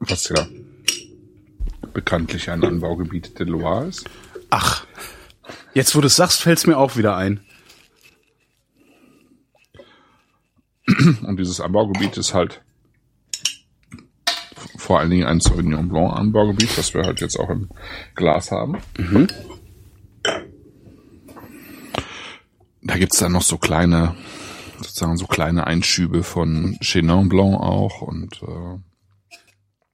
Was ja bekanntlich ein Anbaugebiet der Loire ist. Ach, jetzt wo du es sagst, fällt's mir auch wieder ein. Und dieses Anbaugebiet ist halt vor allen Dingen ein Sauvignon Blanc Anbaugebiet, das wir halt jetzt auch im Glas haben. Da gibt's dann noch so kleine, sozusagen so kleine Einschübe von Chenin Blanc auch und äh,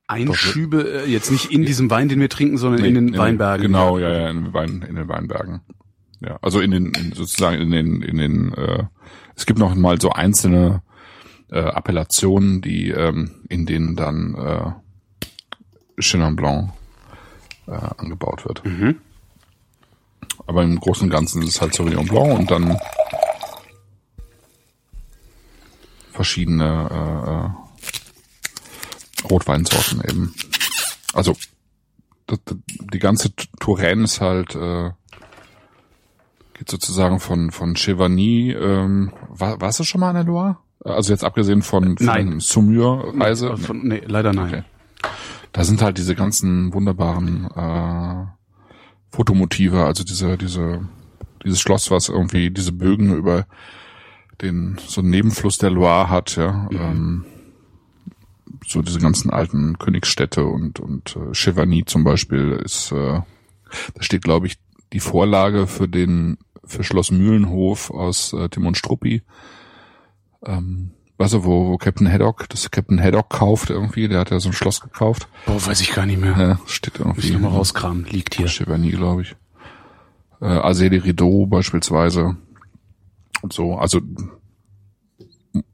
Einschübe, äh, jetzt nicht in diesem Wein, den wir trinken, sondern in den Nee, Weinbergen. Genau, ja, ja, in den, Wein, in den Weinbergen. Ja, also in den, in, sozusagen in den, in den, äh, es gibt noch mal so einzelne äh, Appellationen, die ähm, in denen dann äh, Chenin Blanc äh, angebaut wird. Aber im Großen und Ganzen ist es halt Sauvignon Blanc und dann verschiedene äh, äh, Rotweinsorten eben. Also die ganze Touraine ist halt äh, geht sozusagen von von Chevigny. Ähm, war, warst du schon mal an der Loire? Also jetzt abgesehen von, von Nein. Saumur-Reise. Äh, Von, nee, leider nein. Okay. Da sind halt diese ganzen wunderbaren äh, Fotomotive, also diese, diese, dieses Schloss, was irgendwie diese Bögen über den so einen Nebenfluss der Loire hat, ja. Ähm, so diese ganzen alten Königsstädte und und äh, Chevigny zum Beispiel ist, äh, da steht glaube ich die Vorlage für den für Schloss Mühlenhof aus äh, Timon Struppi. Ähm, weißt du, wo, wo Captain Haddock, das Captain Haddock kauft irgendwie, der hat ja so ein Schloss gekauft. Boah, weiß ich gar nicht mehr. Ja, steht Muss ich irgendwie. nochmal rauskramen. Liegt hier. Chevigny, glaube ich. Äh, de Rideau beispielsweise. Und so, also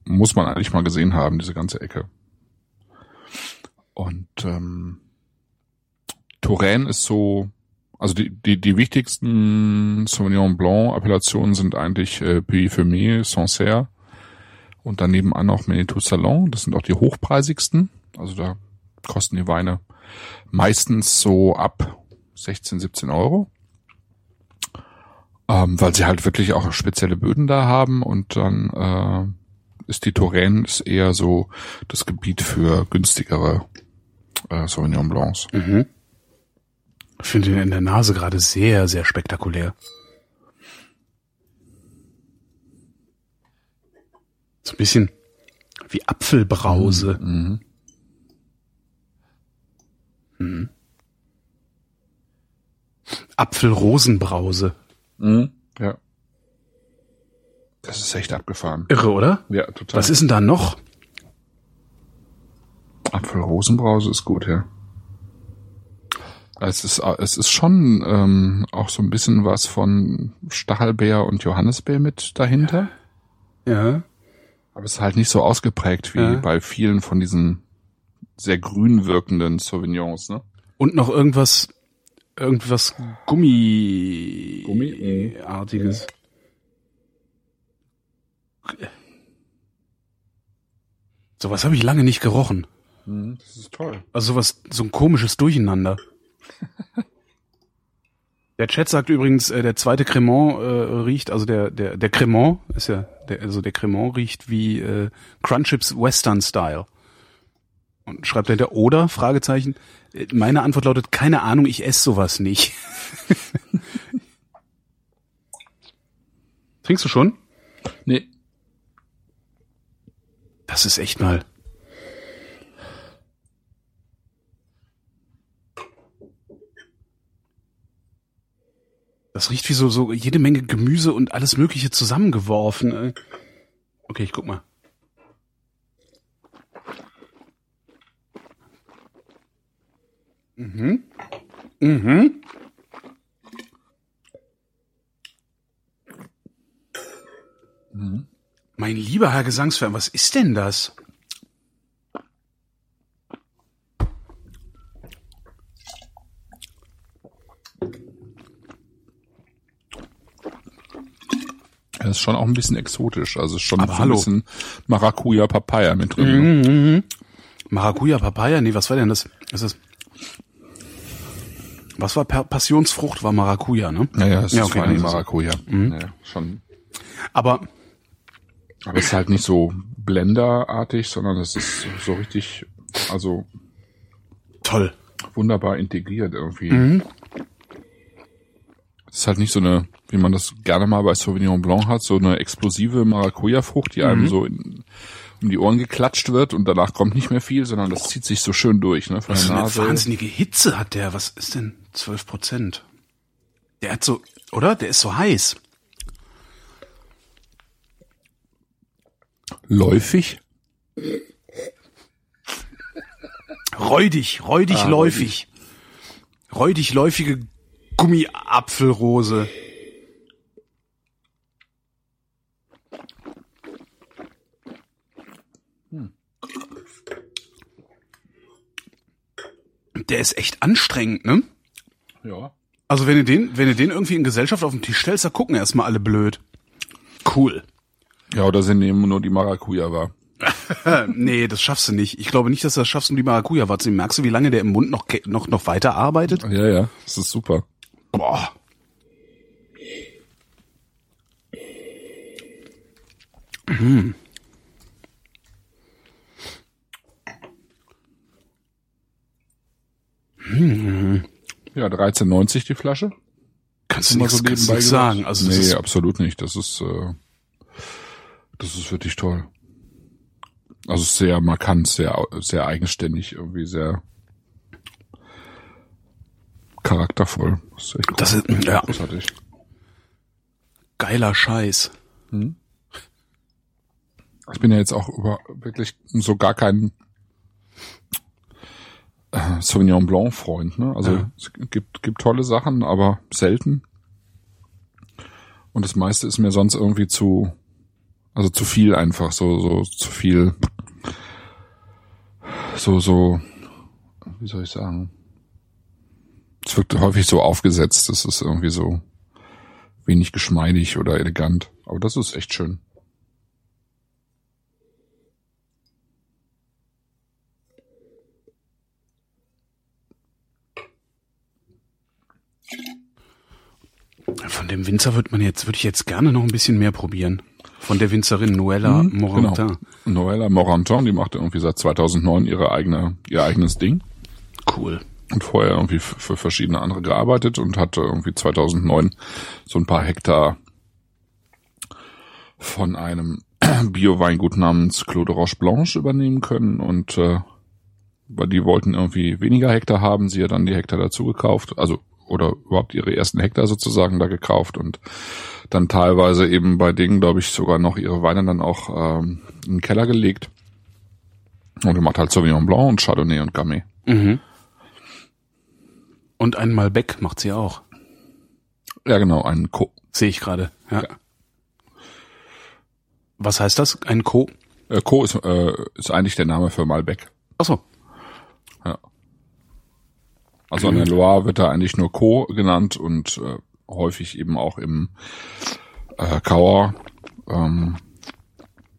muss man eigentlich mal gesehen haben, diese ganze Ecke. Und ähm, Touraine ist so, also die, die, die wichtigsten Sauvignon Blanc Appellationen sind eigentlich äh, Puy Fumé, Sancerre und daneben an auch Manitou Salon. Das sind auch die hochpreisigsten. Also da kosten die Weine meistens so ab 16, 17 Euro. Ähm, weil sie halt wirklich auch spezielle Böden da haben und dann äh, ist die Touraine ist eher so das Gebiet für günstigere äh, Sauvignon Blancs. Mhm. Ich finde ihn in der Nase gerade sehr, sehr spektakulär. So ein bisschen wie Apfelbrause. Mhm. Apfelrosenbrause. Mhm. Ja. Das ist echt abgefahren. Irre, oder? Ja, total. Was ist denn da noch? Apfelrosenbrause ist gut, ja. Es ist, es ist schon ähm, auch so ein bisschen was von Stachelbeer und Johannisbeer mit dahinter. Ja. Aber es ist halt nicht so ausgeprägt wie Ja. bei vielen von diesen sehr grün wirkenden Sauvignons, ne? Und noch irgendwas, irgendwas Gummi, Gummi? artiges. Sowas habe ich lange nicht gerochen. Das ist toll. Also sowas, so ein komisches Durcheinander. Der Chat sagt übrigens, äh, der zweite Cremant äh, riecht, also der der der Cremant ist ja, der, also der Cremant riecht wie äh, Crunchips Western Style. Und schreibt er der oder Fragezeichen. Äh, Meine Antwort lautet keine Ahnung, ich esse sowas nicht. Trinkst du schon? Nee. Das ist echt mal. Das riecht wie so, so jede Menge Gemüse und alles Mögliche zusammengeworfen. ey. Okay, ich guck mal. Mhm. Mhm. Mein lieber Herr Gesangsverein, was ist denn das? Das ist schon auch ein bisschen exotisch. Also ist schon Aber ein bisschen Maracuja Papaya mit drin. ne? Maracuja, Papaya? Nee, was war denn das? Das ist. Was war Passionsfrucht? War Maracuja, ne? Naja, es Ja, ist okay, vor allem es- Maracuja. Ja, schon. Aber Aber es ist halt nicht so blenderartig, sondern es ist so richtig, also toll. wunderbar integriert irgendwie. Mhm. Es ist halt nicht so eine, wie man das gerne mal bei Sauvignon Blanc hat, so eine explosive Maracuja-Frucht, die Mhm. einem so in, um die Ohren geklatscht wird und danach kommt nicht mehr viel, sondern das zieht sich so schön durch, ne? Von Was für der eine Nase. wahnsinnige Hitze hat der. Was ist denn 12 Prozent? Der hat so, oder? Der ist so heiß. Läufig. Räudig, räudig, Ah, läufig. Räudig, läufige Gummiapfelrose. Der ist echt anstrengend, ne? Ja. Also wenn du den, wenn du den irgendwie in Gesellschaft auf den Tisch stellst, da gucken erstmal alle blöd. Cool. Ja, oder sie nehmen nur die Maracuja wahr. Äh, nee, das schaffst du nicht. Ich glaube nicht, dass du das schaffst, um die Maracuja wahrzunehmen. Merkst du, wie lange der im Mund noch, noch, noch weiter arbeitet? Ja, ja, das ist super. Boah. Ja, 13,90 die Flasche. Kannst du Mal nichts, so kannst nebenbei gesagt. sagen. Also nee, absolut nicht. Das ist, äh, das ist wirklich toll. Also sehr markant, sehr, sehr eigenständig, irgendwie sehr charaktervoll. Das ist echt Das ist- ja. großartig. geiler Scheiß. Ich bin ja jetzt auch über wirklich so gar kein äh, Sauvignon Blanc Freund, ne? Also Ja. es gibt gibt tolle Sachen, aber selten. Und das meiste ist mir sonst irgendwie zu also zu viel einfach, so so zu viel so so wie soll ich sagen? Es wirkt häufig so aufgesetzt, es ist irgendwie so wenig geschmeidig oder elegant, aber das ist echt schön. Von dem Winzer wird man jetzt, würde ich jetzt gerne noch ein bisschen mehr probieren. Von der Winzerin Noella Morantin. Genau. Noella Morantin, die macht irgendwie seit 2009 ihre eigene, ihr eigenes Ding Cool. Und vorher irgendwie für verschiedene andere gearbeitet und hatte irgendwie 2009 so ein paar Hektar von einem Bio-Weingut namens Claude Roche Blanche übernehmen können und äh, weil die wollten irgendwie weniger Hektar haben, sie hat dann die Hektar dazu gekauft, also oder überhaupt ihre ersten Hektar sozusagen da gekauft und dann teilweise eben bei Dingen, glaube ich, sogar noch ihre Weine dann auch ähm, in den Keller gelegt. Und die macht halt Sauvignon Blanc und Chardonnay und Gamay. Mhm. Und ein Malbec macht sie auch. Ja, genau, ein Co. Sehe ich gerade. Ja. Ja. Was heißt das? Ein Co? Äh, Co ist, äh, ist eigentlich der Name für Malbec. Ach so. Ja. Also an der Loire wird da eigentlich nur Co genannt und äh, häufig eben auch im äh, Cahors ähm,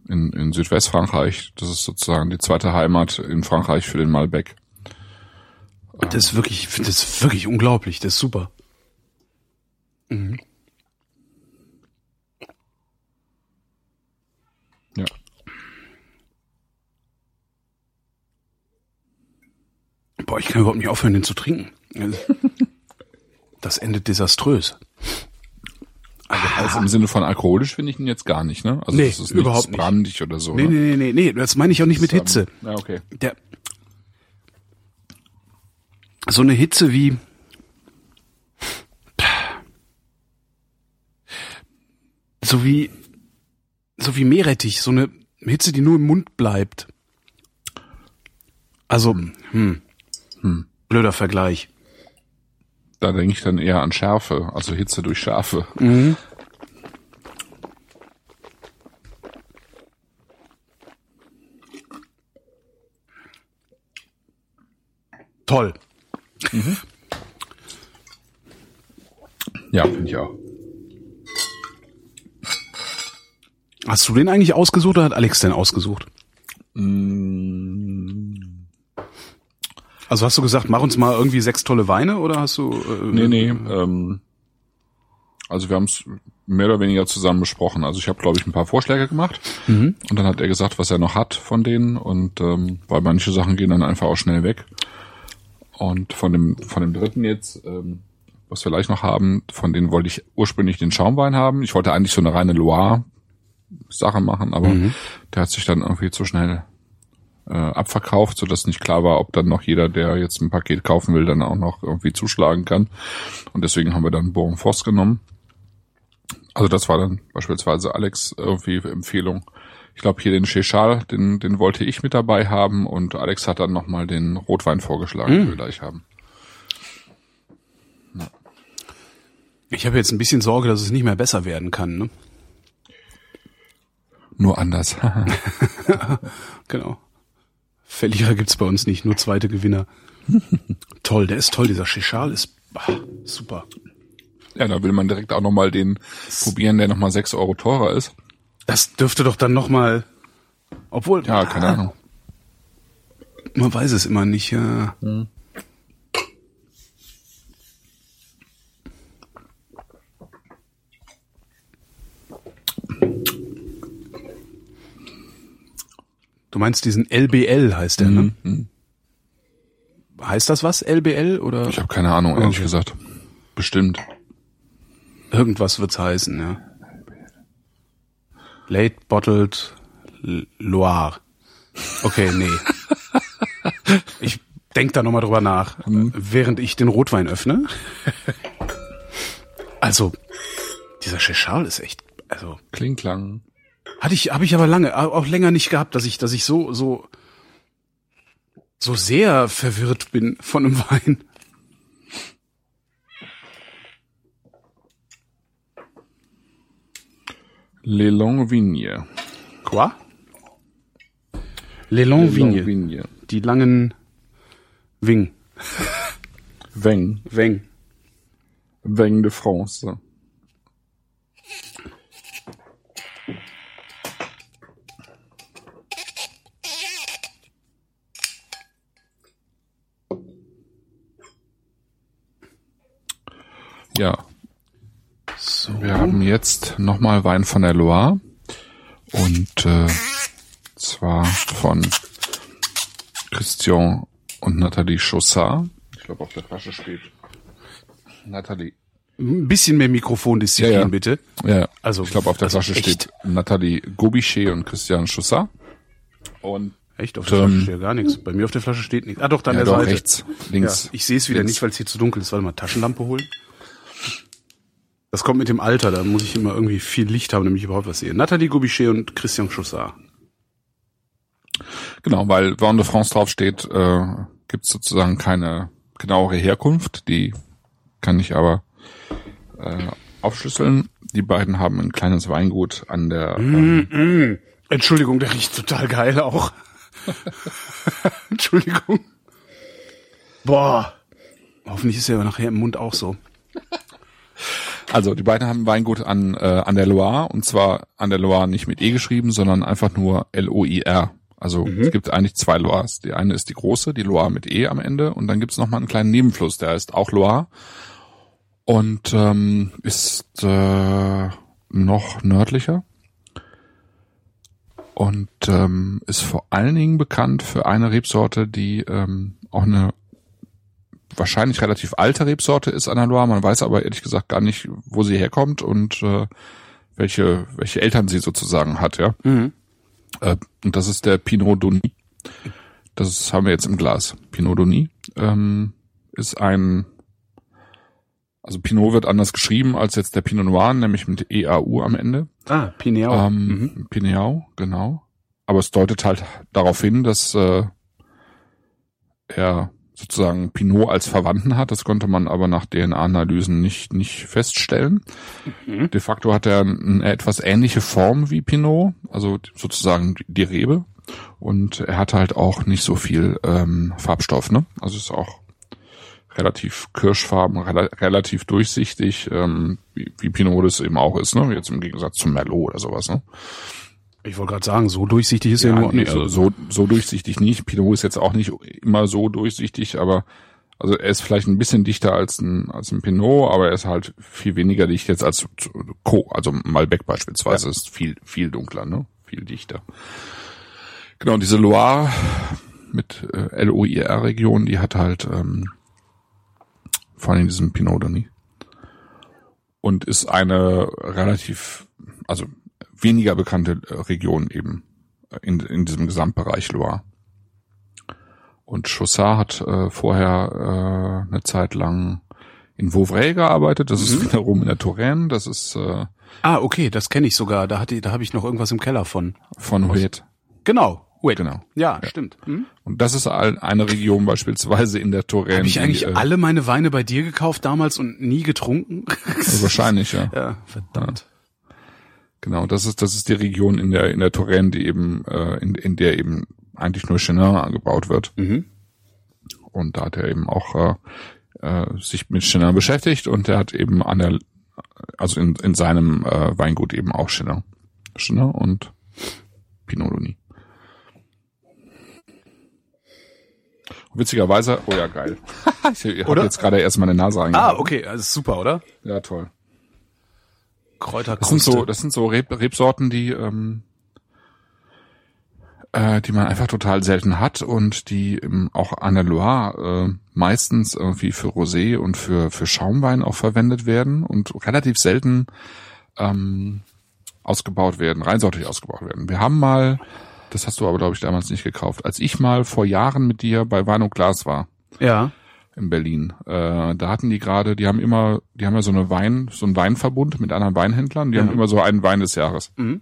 in, in Südwestfrankreich. Das ist sozusagen die zweite Heimat in Frankreich für den Malbec. Das ist wirklich, das ist wirklich unglaublich. Das ist super. Mhm. Ja. Boah, ich kann überhaupt nicht aufhören, den zu trinken. Das endet desaströs. Also im Sinne von alkoholisch finde ich ihn jetzt gar nicht, ne? Also Nee, das ist überhaupt nichts nicht. brandig oder so. Nee, ne? nee, nee, nee, nee, das meine ich auch nicht mit Hitze. Ja, okay. Der, so eine Hitze wie, so wie, so wie Meerrettich, so eine Hitze, die nur im Mund bleibt. Also, hm, blöder Vergleich. Da denke ich dann eher an Schärfe, also Hitze durch Schärfe. Toll. Ja, finde ich auch. Hast du den eigentlich ausgesucht oder hat Alex den ausgesucht? Also hast du gesagt, mach uns mal irgendwie sechs tolle Weine oder hast du? Äh, Nee, nee. Ähm, also wir haben es mehr oder weniger zusammen besprochen. Also ich habe, glaube ich, ein paar Vorschläge gemacht und dann hat er gesagt, was er noch hat von denen und ähm, weil manche Sachen gehen dann einfach auch schnell weg. Und von dem von dem dritten jetzt, ähm, was wir gleich noch haben, von denen wollte ich ursprünglich den Schaumwein haben. Ich wollte eigentlich so eine reine Loire Sache machen, aber der hat sich dann irgendwie zu schnell äh, abverkauft, so dass nicht klar war, ob dann noch jeder, der jetzt ein Paket kaufen will, dann auch noch irgendwie zuschlagen kann. Und deswegen haben wir dann Bourgogne Foss genommen. Also das war dann beispielsweise Alex irgendwie Empfehlung. Ich glaube hier den Chechal, den, den wollte ich mit dabei haben und Alex hat dann nochmal den Rotwein vorgeschlagen, den wir gleich haben. Ich habe jetzt ein bisschen Sorge, dass es nicht mehr besser werden kann. Ne? Nur anders. Genau. Verlierer gibt's bei uns nicht, nur zweite Gewinner. toll, der ist toll. Dieser Chechal ist ah, super. ja, da will man direkt auch nochmal den probieren, der nochmal sechs Euro teurer ist. Das dürfte doch dann noch mal, obwohl Ja, keine Ahnung. man weiß es immer nicht. Ja. Du meinst diesen LBL heißt der, ne? Heißt das was, LBL oder Ich habe keine Ahnung, ehrlich Okay. gesagt. Bestimmt. irgendwas wird's heißen, ja? Late Bottled Loire. Okay, nee. Ich denk da nochmal drüber nach, während ich den Rotwein öffne. Also, dieser Chechal ist echt, also, Klingklang. hatte ich, habe ich aber lange, auch länger nicht gehabt, dass ich, dass ich so, so, so sehr verwirrt bin von einem Wein. Les Longues Vignes. Quoi? Les Longues Vignes. Vignes. Die langen Wing. Veng. Weng. Veng de France. Ja. Wir haben jetzt nochmal Wein von der Loire und äh, zwar von Christian und Nathalie Chaussard. Ich glaube auf der Flasche steht Nathalie. Ein bisschen mehr Mikrofondisziplin, Ja, ja. bitte. Ja, Also, ich glaube auf der also Flasche echt. steht Nathalie Gobichet und Christian Chaussard. Und Echt? Auf der Ähm, Flasche steht ja gar nichts. Bei mir auf der Flasche steht nichts. Ah, doch, da an ja, der doch Seite. rechts, links. Ja, ich sehe es wieder links. nicht, weil es hier zu dunkel ist. Warte mal, Taschenlampe holen. Das kommt mit dem Alter, da muss ich immer irgendwie viel Licht haben, damit ich überhaupt was sehe. Nathalie Gobichet und Christian Chaussard. Genau, weil Vin de France draufsteht, äh, gibt es sozusagen keine genauere Herkunft. Die kann ich aber äh, aufschlüsseln. Die beiden haben ein kleines Weingut an der ähm, Entschuldigung, der riecht total geil auch. Entschuldigung. Boah. Hoffentlich ist er nachher im Mund auch so. Also die beiden haben Weingut an, äh, an der Loire und zwar an der Loire nicht mit E geschrieben, sondern einfach nur L-O-I-R. Also mhm. es gibt eigentlich zwei Loires. Die eine ist die große, die Loire mit E am Ende und dann gibt's noch mal einen kleinen Nebenfluss, der heißt auch Loire und ähm, ist äh, noch nördlicher und ähm, ist vor allen Dingen bekannt für eine Rebsorte, die ähm, auch eine wahrscheinlich relativ alte Rebsorte ist an der Loire. Man weiß aber ehrlich gesagt gar nicht, wo sie herkommt und äh, welche welche Eltern sie sozusagen hat, ja. Mhm. Äh, und das ist der Pinot Doni. Das haben wir jetzt im Glas. Pinot Doni ähm, ist ein also Pinot wird anders geschrieben als jetzt der Pinot Noir, nämlich mit EAU am Ende. Ah, Pinot. Ähm, mhm. Pinot, genau. Aber es deutet halt darauf hin, dass äh, er sozusagen Pinot als Verwandten hat. Das konnte man aber nach DNA-Analysen nicht, nicht feststellen. Mhm. De facto hat er eine etwas ähnliche Form wie Pinot, also sozusagen die Rebe. Und er hat halt auch nicht so viel ähm, Farbstoff, ne? Also ist auch relativ kirschfarben, rel relativ durchsichtig, ähm, wie, wie Pinot das eben auch ist, ne? Jetzt im Gegensatz zum Merlot oder sowas, ne? Ich wollte gerade sagen, so durchsichtig ist ja, er nur nee, nicht. Also so, so durchsichtig nicht. Pinot ist jetzt auch nicht immer so durchsichtig, aber also er ist vielleicht ein bisschen dichter als ein, als ein Pinot, aber er ist halt viel weniger dicht jetzt als Co. Also Malbec beispielsweise ja. ist viel, viel dunkler, ne? Viel dichter. Genau, diese Loire mit äh, L-O-I-R-Region, die hat halt ähm, vor allem diesen Pinot Denis. Und ist eine relativ, also weniger bekannte äh, Region eben äh, in, in diesem Gesamtbereich Loire. Und Chaussard hat äh, vorher äh, eine Zeit lang in Vauvray gearbeitet. Das mhm. ist wiederum in der Touraine. Das ist äh, ah okay, das kenne ich sogar. Da hatte, da habe ich noch irgendwas im Keller von. Von Huet. Genau. Huet. Genau. Ja, ja. stimmt. Mhm. Und das ist eine Region beispielsweise in der Touraine. Habe ich eigentlich die, äh, alle meine Weine bei dir gekauft damals und nie getrunken? wahrscheinlich ja. Ja, verdammt. Ja. Genau, das ist das ist die Region in der in der Touraine, die eben äh, in, in der eben eigentlich nur Chenin angebaut wird. Mhm. Und da hat er eben auch äh, äh, sich mit Chenin beschäftigt und er hat eben an der also in, in seinem äh, Weingut eben auch Chenin, Chenin und Pinot Noir. Witzigerweise, oh ja, geil. ich habe jetzt gerade erst meine Nase reingehauen. Ah, okay, das ist super, oder? Ja, toll. Kräuterkruste. Das sind so, das sind so Reb Rebsorten, die, ähm, äh, die man einfach total selten hat und die ähm, auch an der Loire äh, meistens irgendwie für Rosé und für, für Schaumwein auch verwendet werden und relativ selten ähm, ausgebaut werden, reinsortig ausgebaut werden. Wir haben mal, das hast du aber, glaube ich, damals nicht gekauft, als ich mal vor Jahren mit dir bei Wein und Glas war. Ja in Berlin. Äh, da hatten die gerade, die haben immer, die haben ja so eine Wein, so einen Weinverbund mit anderen Weinhändlern, die ja. haben immer so einen Wein des Jahres. Mhm.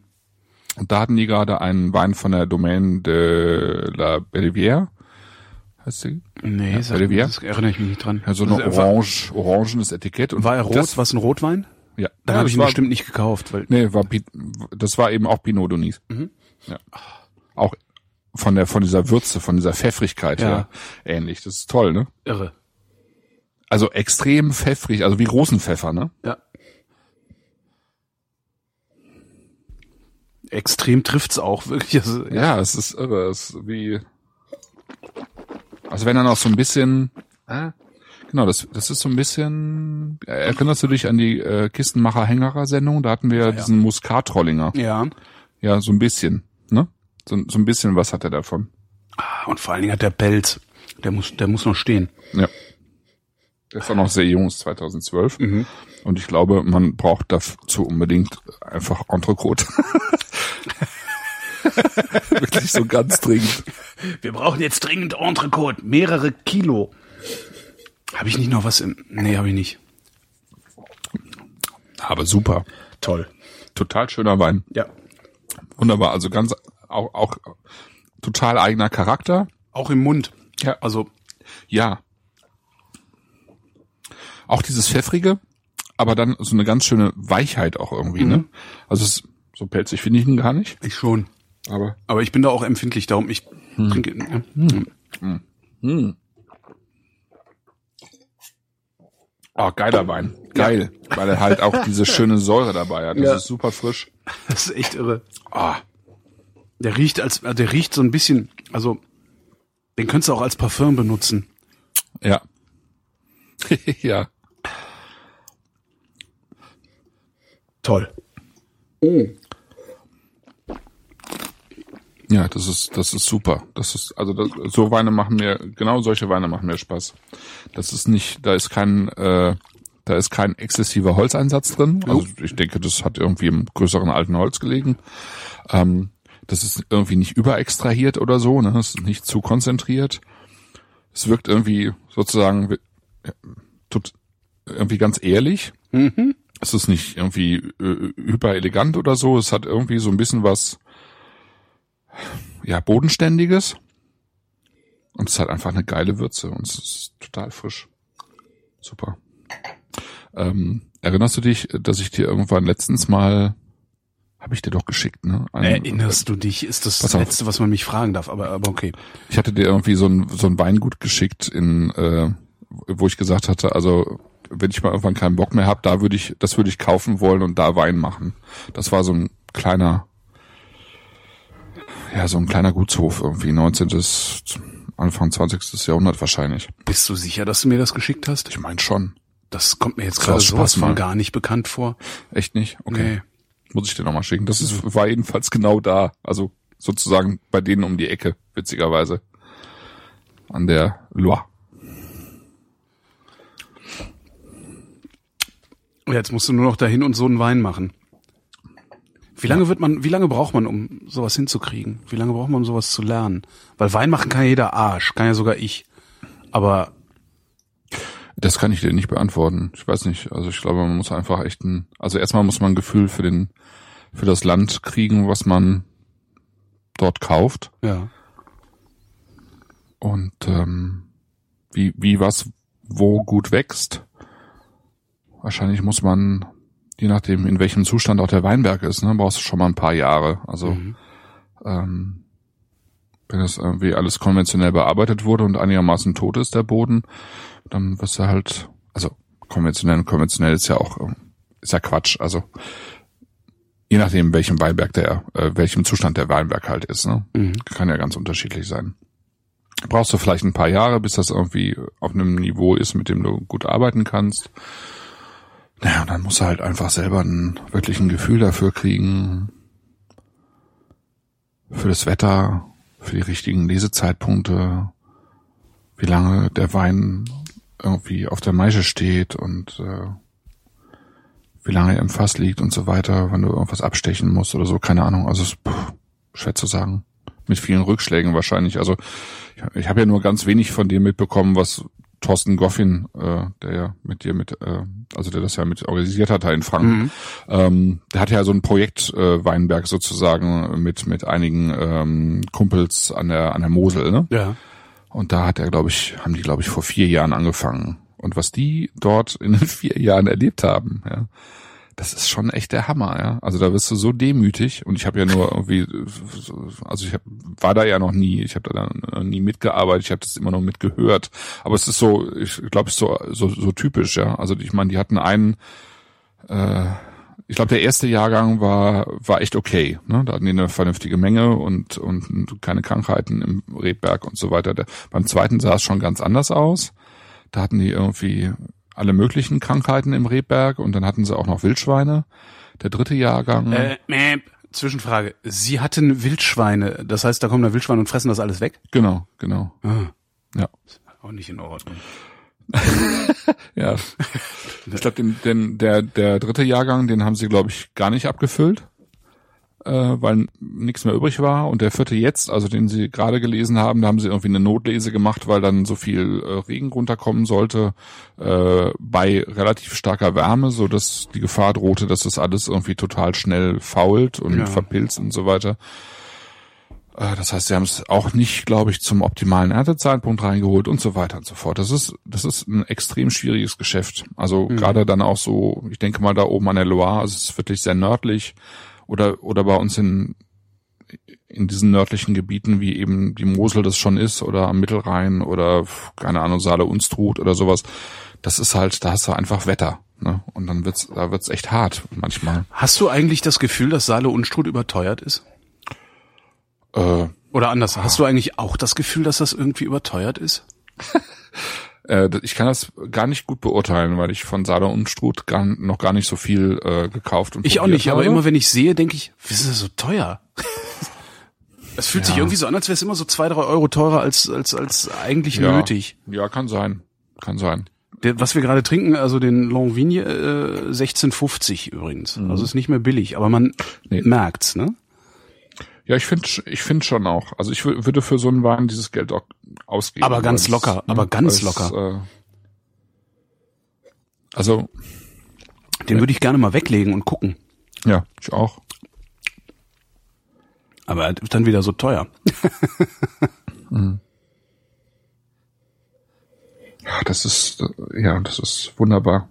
Und da hatten die gerade einen Wein von der Domaine de la Bellivière. Heißt sie? Nee, ja, Bellivière. das erinnere ich mich nicht dran. Ja, so ein orange, orangenes Etikett. Und war er rot? Das, was ein Rotwein? Ja. Da ja, habe ich ihn war, bestimmt nicht gekauft. Weil nee, war, das war eben auch Pinot Donis. Mhm. Ja. Auch von der, von dieser Würze, von dieser Pfeffrigkeit ja. her ähnlich. Das ist toll, ne? Irre. Also extrem pfeffrig, also wie großen Pfeffer, ne? Ja. Extrem trifft's auch wirklich. Also, ja. ja, es ist irre. Es ist wie, also wenn dann auch so ein bisschen, äh, genau, das, das ist so ein bisschen, erinnerst du dich an die äh, Kistenmacher-Hängerer-Sendung? Da hatten wir ja, diesen ja. Muskat-Trollinger. Ja. Ja, so ein bisschen, ne? So, so ein bisschen was hat er davon. Ah, und vor allen Dingen hat der Pelz, der muss, der muss noch stehen. Ja. Der ist auch noch sehr jung, ist 2012. Mhm. Und ich glaube, man braucht dazu unbedingt einfach Entrecote. Wirklich so ganz dringend. Wir brauchen jetzt dringend Entrecote. Mehrere Kilo. Habe ich nicht noch was im... Nee, habe ich nicht. Aber super. Toll. Total schöner Wein. Ja. Wunderbar. Also ganz auch, auch total eigener Charakter. Auch im Mund. Ja. Also. Ja, auch dieses Pfeffrige, aber dann so eine ganz schöne Weichheit auch irgendwie, ne? mhm. ne? Also es, so pelzig finde ich ihn gar nicht. Ich schon. Aber Aber ich bin da auch empfindlich, darum ich trinke. äh, Hm. Oh, geiler Wein. Geil. Weil er halt auch diese schöne Säure dabei hat. Das Ja. ist super frisch. Das ist echt irre. Ah, Der riecht als, äh, der riecht so ein bisschen, also den könntest du auch als Parfüm benutzen. ja. ja. Toll. Ja, das ist, das ist super. Das ist, also das, so Weine machen mir, genau solche Weine machen mir Spaß. Das ist nicht, da ist kein, äh, da ist kein exzessiver Holzeinsatz drin. Also ich denke, das hat irgendwie im größeren alten Holz gelegen. Ähm, das ist irgendwie nicht überextrahiert oder so, ne? Es ist nicht zu konzentriert. Es wirkt irgendwie sozusagen ja, tut irgendwie ganz ehrlich. Es ist nicht irgendwie äh, hyperelegant oder so. Es hat irgendwie so ein bisschen was ja, bodenständiges. Und es hat einfach eine geile Würze und es ist total frisch. Super. Ähm, erinnerst du dich, dass ich dir irgendwann letztens mal, habe ich dir doch geschickt, ne? Einen- Erinnerst du dich? Ist das das. Letzte, was man mich fragen darf, aber, aber okay. Ich hatte dir irgendwie so ein, so ein Weingut geschickt, in, äh, wo ich gesagt hatte, also wenn ich mal irgendwann keinen Bock mehr habe, da würde ich, das würde ich kaufen wollen und da Wein machen. Das war so ein kleiner, ja, so ein kleiner Gutshof irgendwie, 19. Anfang 20. Jahrhundert wahrscheinlich. Bist du sicher, dass du mir das geschickt hast? Ich meine schon. Das kommt mir jetzt gerade sowas Spaß von mal. gar nicht bekannt vor. Echt nicht? Okay. Nee. Muss ich dir nochmal schicken. Das ist, war jedenfalls genau da. Also sozusagen bei denen um die Ecke, witzigerweise. An der Loire. Jetzt musst du nur noch dahin und so einen Wein machen. Wie lange wird man, wie lange braucht man, um sowas hinzukriegen? Wie lange braucht man, um sowas zu lernen? Weil Wein machen kann ja jeder Arsch, kann ja sogar ich. Aber Das kann ich dir nicht beantworten. Ich weiß nicht. Also ich glaube, man muss einfach echt ein, also erstmal muss man ein Gefühl für den, für das Land kriegen, was man dort kauft ja, und ähm, wie, wie was wo gut wächst. Wahrscheinlich muss man, je nachdem, in welchem Zustand auch der Weinberg ist, ne, brauchst du schon mal ein paar Jahre. Also Mhm. ähm, wenn das irgendwie alles konventionell bearbeitet wurde und einigermaßen tot ist, der Boden, dann wirst du halt, also konventionell und konventionell ist ja auch, äh, ist ja Quatsch. Also je nachdem, welchem Weinberg der, äh, welchem Zustand der Weinberg halt ist, ne? Mhm. Kann ja ganz unterschiedlich sein. Brauchst du vielleicht ein paar Jahre, bis das irgendwie auf einem Niveau ist, mit dem du gut arbeiten kannst. Naja, und dann musst du halt einfach selber ein wirklich ein Gefühl dafür kriegen, für das Wetter, für die richtigen Lesezeitpunkte, wie lange der Wein irgendwie auf der Maische steht und äh, wie lange er im Fass liegt und so weiter, wenn du irgendwas abstechen musst oder so, keine Ahnung. Also pff, schwer zu sagen. Mit vielen Rückschlägen wahrscheinlich. Also ich, ich habe ja nur ganz wenig von dem mitbekommen, was Thorsten Goffin, äh, der ja mit dir mit, äh, also der das ja mit organisiert hat da in Franken, Mhm. ähm, der hat ja so ein Projekt äh, Weinberg sozusagen mit mit einigen ähm, Kumpels an der an der Mosel, ne? ja. Und da hat er, glaube ich, haben die, glaube ich, vor vier Jahren angefangen. Und was die dort in den vier Jahren erlebt haben, ja, das ist schon echt der Hammer, ja. Also da wirst du so demütig und ich habe ja nur irgendwie, also ich hab, war da ja noch nie, ich habe da dann nie mitgearbeitet, ich habe das immer nur mitgehört. Aber es ist so, ich glaube, es ist so, so, so typisch, ja. Also ich meine, die hatten einen, äh, ich glaube, der erste Jahrgang war war echt okay. Ne? Da hatten die eine vernünftige Menge und und keine Krankheiten im Rebberg und so weiter. Der, beim zweiten sah es schon ganz anders aus. Da hatten die irgendwie alle möglichen Krankheiten im Rebberg und dann hatten sie auch noch Wildschweine. Der dritte Jahrgang. Äh, äh, Zwischenfrage. Sie hatten Wildschweine. Das heißt, da kommen da Wildschweine und fressen das alles weg? Genau, genau. Ah, Ja. auch nicht in Ordnung. Ja. Ich glaube, den, den, der, der dritte Jahrgang, den haben sie, glaube ich, gar nicht abgefüllt, äh, weil nichts mehr übrig war. Und der vierte jetzt, also den sie gerade gelesen haben, da haben sie irgendwie eine Notlese gemacht, weil dann so viel äh, Regen runterkommen sollte, äh, bei relativ starker Wärme, so dass die Gefahr drohte, dass das alles irgendwie total schnell fault und Ja. verpilzt und so weiter. Äh, Das heißt, sie haben es auch nicht, glaube ich, zum optimalen Erntezeitpunkt reingeholt und so weiter und so fort. Das ist, das ist ein extrem schwieriges Geschäft. Also gerade dann auch so, ich denke mal da oben an der Loire, also es ist wirklich sehr nördlich oder, oder bei uns in, in diesen nördlichen Gebieten, wie eben die Mosel das schon ist, oder am Mittelrhein oder, keine Ahnung, Saale Unstrut oder sowas, das ist halt, da hast du einfach Wetter. Ne? Und dann wird's, da wird's echt hart manchmal. Hast du eigentlich das Gefühl, dass Saale Unstrut überteuert ist? Äh, Oder anders, hast du eigentlich auch das Gefühl, dass das irgendwie überteuert ist? äh, ich kann das gar nicht gut beurteilen, weil ich von Saale Unstrut gar, noch gar nicht so viel äh, gekauft und Ich auch nicht, aber habe. immer wenn ich sehe, denke ich, wie ist das so teuer? Es fühlt sich Ja. irgendwie so an, als wäre es immer so zwei, drei Euro teurer als, als, als eigentlich ja. nötig. Ja, kann sein. Kann sein. Der, was wir gerade trinken, also den Longvigne, äh, 16,50 übrigens. Also ist nicht mehr billig, aber man Mhm. Nee. merkt's, ne? Ja, ich finde ich finde schon auch. Also ich wür- würde für so einen Wein dieses Geld auch ausgeben. Aber ganz weil locker, aber ganz weil locker. Äh, also, Den würde ich gerne mal weglegen und gucken. ja, ich auch. Aber er dann wieder so teuer. Ja, Das ist, äh, ja, das ist wunderbar.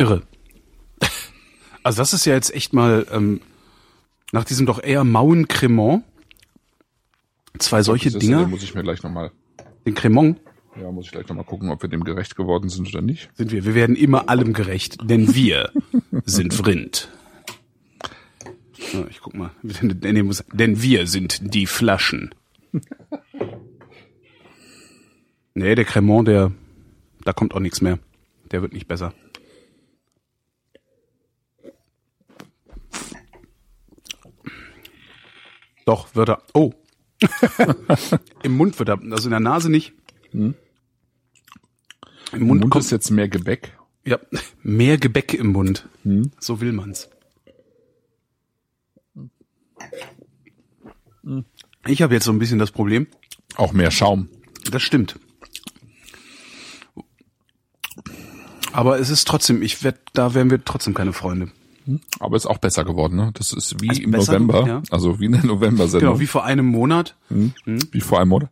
Irre. Also das ist ja jetzt echt mal ähm, nach diesem doch eher mauen Cremant zwei solche Das Dinger. muss ich mir gleich nochmal, Den Cremant ja, muss ich gleich nochmal gucken, ob wir dem gerecht geworden sind oder nicht. sind wir. Wir werden immer allem gerecht, denn wir sind Vrind. Ich guck mal. Denn wir sind die Flaschen. Nee, der Cremant, der, da kommt auch nichts mehr. Der wird nicht besser. Doch, wird er. Oh. Im Mund wird er, also in der Nase nicht. Im Im Mund, Mund kommt ist jetzt mehr Gebäck. ja, mehr Gebäck im Mund. So will man's. Ich habe jetzt so ein bisschen das Problem. Auch mehr Schaum. Das stimmt. Aber es ist trotzdem, ich werd, da wären wir trotzdem keine Freunde. Aber ist auch besser geworden, ne? Das ist wie Also im November, ja. also wie in der November-Sendung, Genau, wie vor einem Monat. wie vor einem Monat.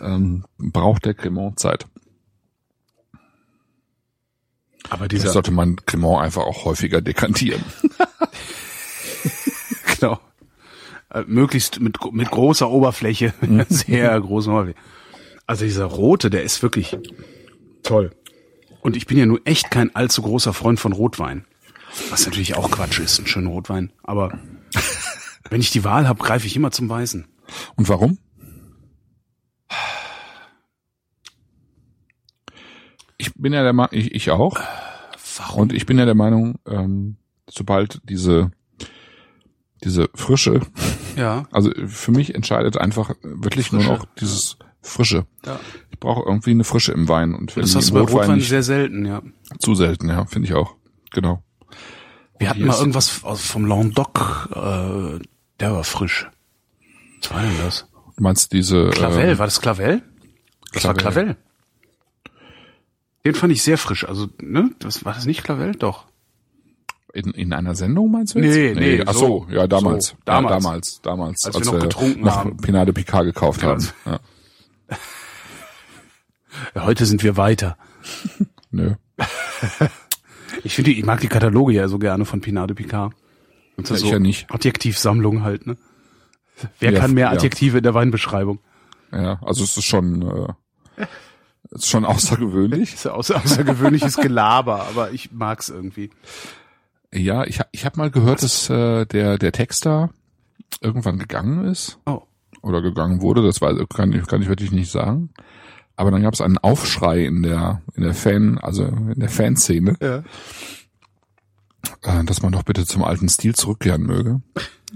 Ähm, braucht der Cremant Zeit. Aber Vielleicht dieser, sollte man Cremant einfach auch häufiger dekantieren. genau. Äh, möglichst mit, mit großer Oberfläche. Sehr großer Oberfläche. Also dieser rote, der ist wirklich toll. Und ich bin ja nur echt kein allzu großer Freund von Rotwein. Was natürlich auch Quatsch ist, ein schöner Rotwein. Aber wenn ich die Wahl habe, greife ich immer zum Weißen. Und warum? Ich bin ja der Meinung, ich, ich auch. Warum? Und ich bin ja der Meinung, ähm, sobald diese diese Frische, Ja. also für mich entscheidet einfach wirklich nur Frische. noch dieses Frische. ja. Ich brauche irgendwie eine Frische im Wein und Das hast du bei Rotwein, nicht sehr selten, ja. zu selten, ja, finde ich auch. Genau. Wir hatten mal irgendwas vom Languedoc, äh, der war frisch. Was war denn das? Du meinst diese Clavel, ähm, war das Clavel? Das war Clavel. Clavel. Den fand ich sehr frisch. Also, ne? Das, war das nicht Clavel? Doch. in, in einer Sendung meinst du jetzt? Nee, nee, Ach so, ja, damals. So, damals. Ja, damals, damals. Als wir noch getrunken noch haben. Pinade Picard gekauft haben. Ja. Ja, heute sind wir weiter. Nö. Ich finde, ich mag die Kataloge ja so gerne von Pinade Picard. Und Ja, ich ja nicht. Adjektivsammlung halt, ne? Wer Ja, kann mehr ja. Adjektive in der Weinbeschreibung? Ja, also es ist schon, äh, es ist schon außergewöhnlich. ist ja außer, außergewöhnliches Gelaber, aber ich mag's irgendwie. Ja, ich, ich habe mal gehört, dass äh, der der Texter irgendwann gegangen ist Oh. oder gegangen wurde. Das weiß, kann, ich- kann ich wirklich nicht sagen. Aber dann gab es einen Aufschrei in der in der Fan, also in der Fanszene, Ja. äh, dass man doch bitte zum alten Stil zurückkehren möge.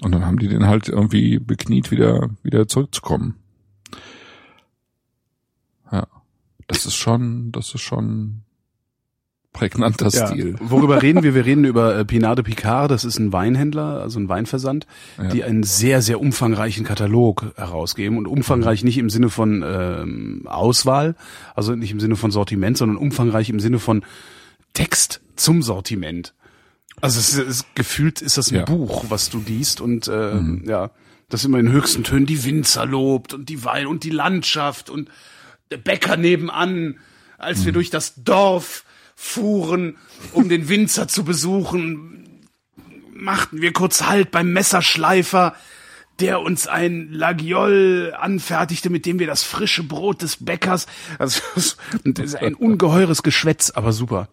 Und dann haben die den halt irgendwie bekniet, wieder wieder zurückzukommen. Ja, das ist schon, das ist schon prägnanter Ja. Stil. Worüber reden wir? Wir reden über äh, Pinade Picard. Das ist ein Weinhändler, also ein Weinversand, Ja. die einen sehr, sehr umfangreichen Katalog herausgeben. Und umfangreich nicht im Sinne von ähm, Auswahl, also nicht im Sinne von Sortiment, sondern umfangreich im Sinne von Text zum Sortiment. Also es ist, es gefühlt ist das ein Ja. Buch, was du liest und äh, ja, das immer in höchsten Tönen die Winzer lobt und die Wein und die Landschaft und der Bäcker nebenan, als mhm. wir durch das Dorf fuhren, um den Winzer zu besuchen, machten wir kurz Halt beim Messerschleifer, der uns ein Lagiol anfertigte, mit dem wir das frische Brot des Bäckers, also das ist ein ungeheures Geschwätz, aber super.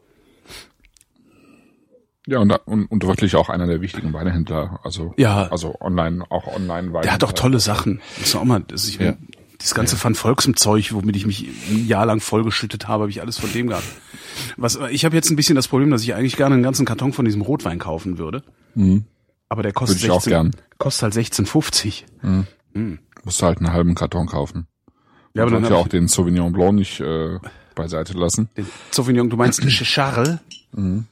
Ja, und, und, und wirklich auch einer der wichtigen Weinehändler, also ja. also online, auch online. Der hat auch tolle Sachen. Das ist auch mal, das ich, ja. Das ganze ja. Van Volksem Zeug, womit ich mich ein Jahr lang vollgeschüttet habe, habe ich alles von dem gehabt. Was ich habe jetzt ein bisschen das Problem, dass ich eigentlich gerne einen ganzen Karton von diesem Rotwein kaufen würde. Mhm. Aber der kostet würde ich 16, auch gern. kostet halt 16,50. Mhm. Mhm. Musst du halt einen halben Karton kaufen. Ja, aber dann ja auch den Sauvignon Blanc nicht äh, beiseite lassen. Den Sauvignon, du meinst Charles? Mhm.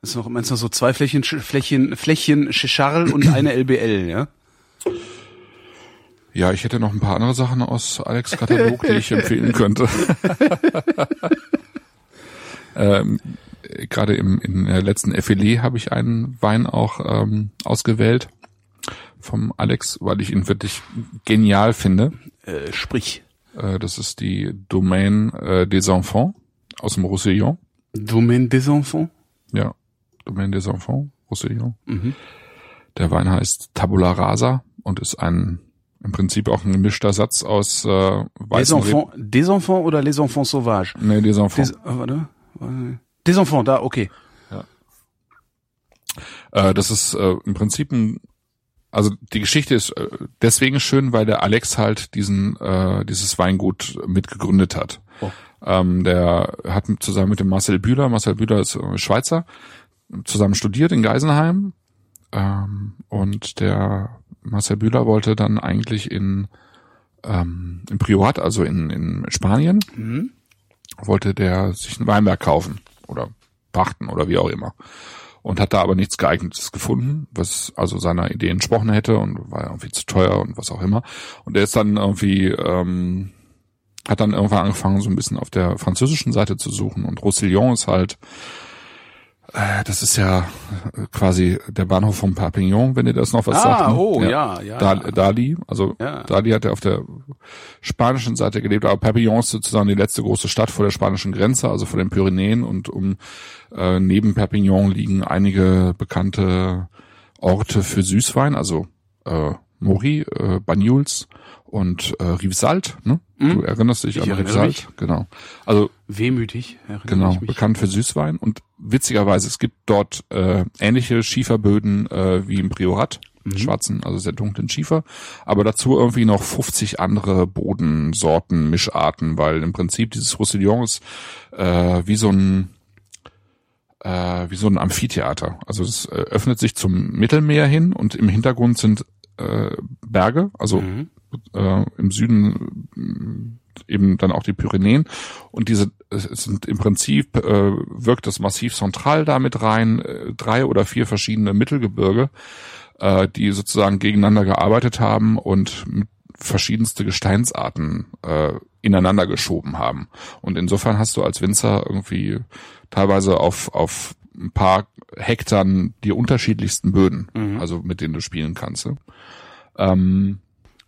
Das ist noch, meinst du so zwei Flächen, Flächen, Flächen Chicharl und eine LBL, ja? Ja, ich hätte noch ein paar andere Sachen aus Alex Katalog, die ich empfehlen könnte. ähm, Gerade im in der letzten FLE habe ich einen Wein auch ähm, ausgewählt vom Alex, weil ich ihn wirklich genial finde. Äh, sprich. Äh, das ist die Domaine äh, des Enfants aus dem Roussillon. Domaine des Enfants? Ja. Domaine des Enfants, Roussillon. Mhm. Der Wein heißt Tabula Rasa und ist ein im Prinzip auch ein gemischter Satz aus äh, weißen Des Enfants, des Enfants oder Les Enfants Sauvages? Nee, des Enfants. Des, äh, warte, des Enfants, da, okay. Ja. Äh, das ist äh, im Prinzip ein also die Geschichte ist äh, deswegen schön, weil der Alex halt diesen äh, dieses Weingut mitgegründet hat. Oh. Ähm, der hat zusammen mit dem Marcel Bühler, Marcel Bühler ist äh, Schweizer, zusammen studiert in Geisenheim ähm, und der Marcel Bühler wollte dann eigentlich in ähm, im Priorat, also in, in Spanien, mhm. wollte der sich einen Weinberg kaufen oder pachten oder wie auch immer und hat da aber nichts geeignetes gefunden, was also seiner Idee entsprochen hätte und war irgendwie zu teuer und was auch immer. Und er ist dann irgendwie ähm, hat dann irgendwann angefangen, so ein bisschen auf der französischen Seite zu suchen und Roussillon ist halt das ist ja äh, quasi der Bahnhof von Perpignan, wenn ihr das noch was ah, sagt. Ah, oh, ja, ja. ja. Dali, also ja. Dali hat ja auf der spanischen Seite gelebt, aber Perpignan ist sozusagen die letzte große Stadt vor der spanischen Grenze, also vor den Pyrenäen und um äh, neben Perpignan liegen einige bekannte Orte für Süßwein, also äh, Mori, äh, Banyuls und äh, Rivsalt, ne? Hm? Du erinnerst dich ich an Rivsalt, genau. Also wehmütig, genau, bekannt für Süßwein und witzigerweise es gibt dort äh, ähnliche Schieferböden äh, wie im Priorat, mhm. schwarzen, also sehr dunklen Schiefer, aber dazu irgendwie noch 50 andere Bodensorten, Mischarten, weil im Prinzip dieses Roussillon ist äh, wie so ein äh, wie so ein Amphitheater. Also es äh, öffnet sich zum Mittelmeer hin und im Hintergrund sind äh, Berge, also mhm. Äh, im Süden äh, eben dann auch die Pyrenäen und diese es sind im Prinzip äh, wirkt das Massiv Central damit rein, äh, drei oder vier verschiedene Mittelgebirge, äh, die sozusagen gegeneinander gearbeitet haben und verschiedenste Gesteinsarten äh, ineinander geschoben haben. Und insofern hast du als Winzer irgendwie teilweise auf, auf ein paar Hektaren die unterschiedlichsten Böden, mhm. also mit denen du spielen kannst. Ähm,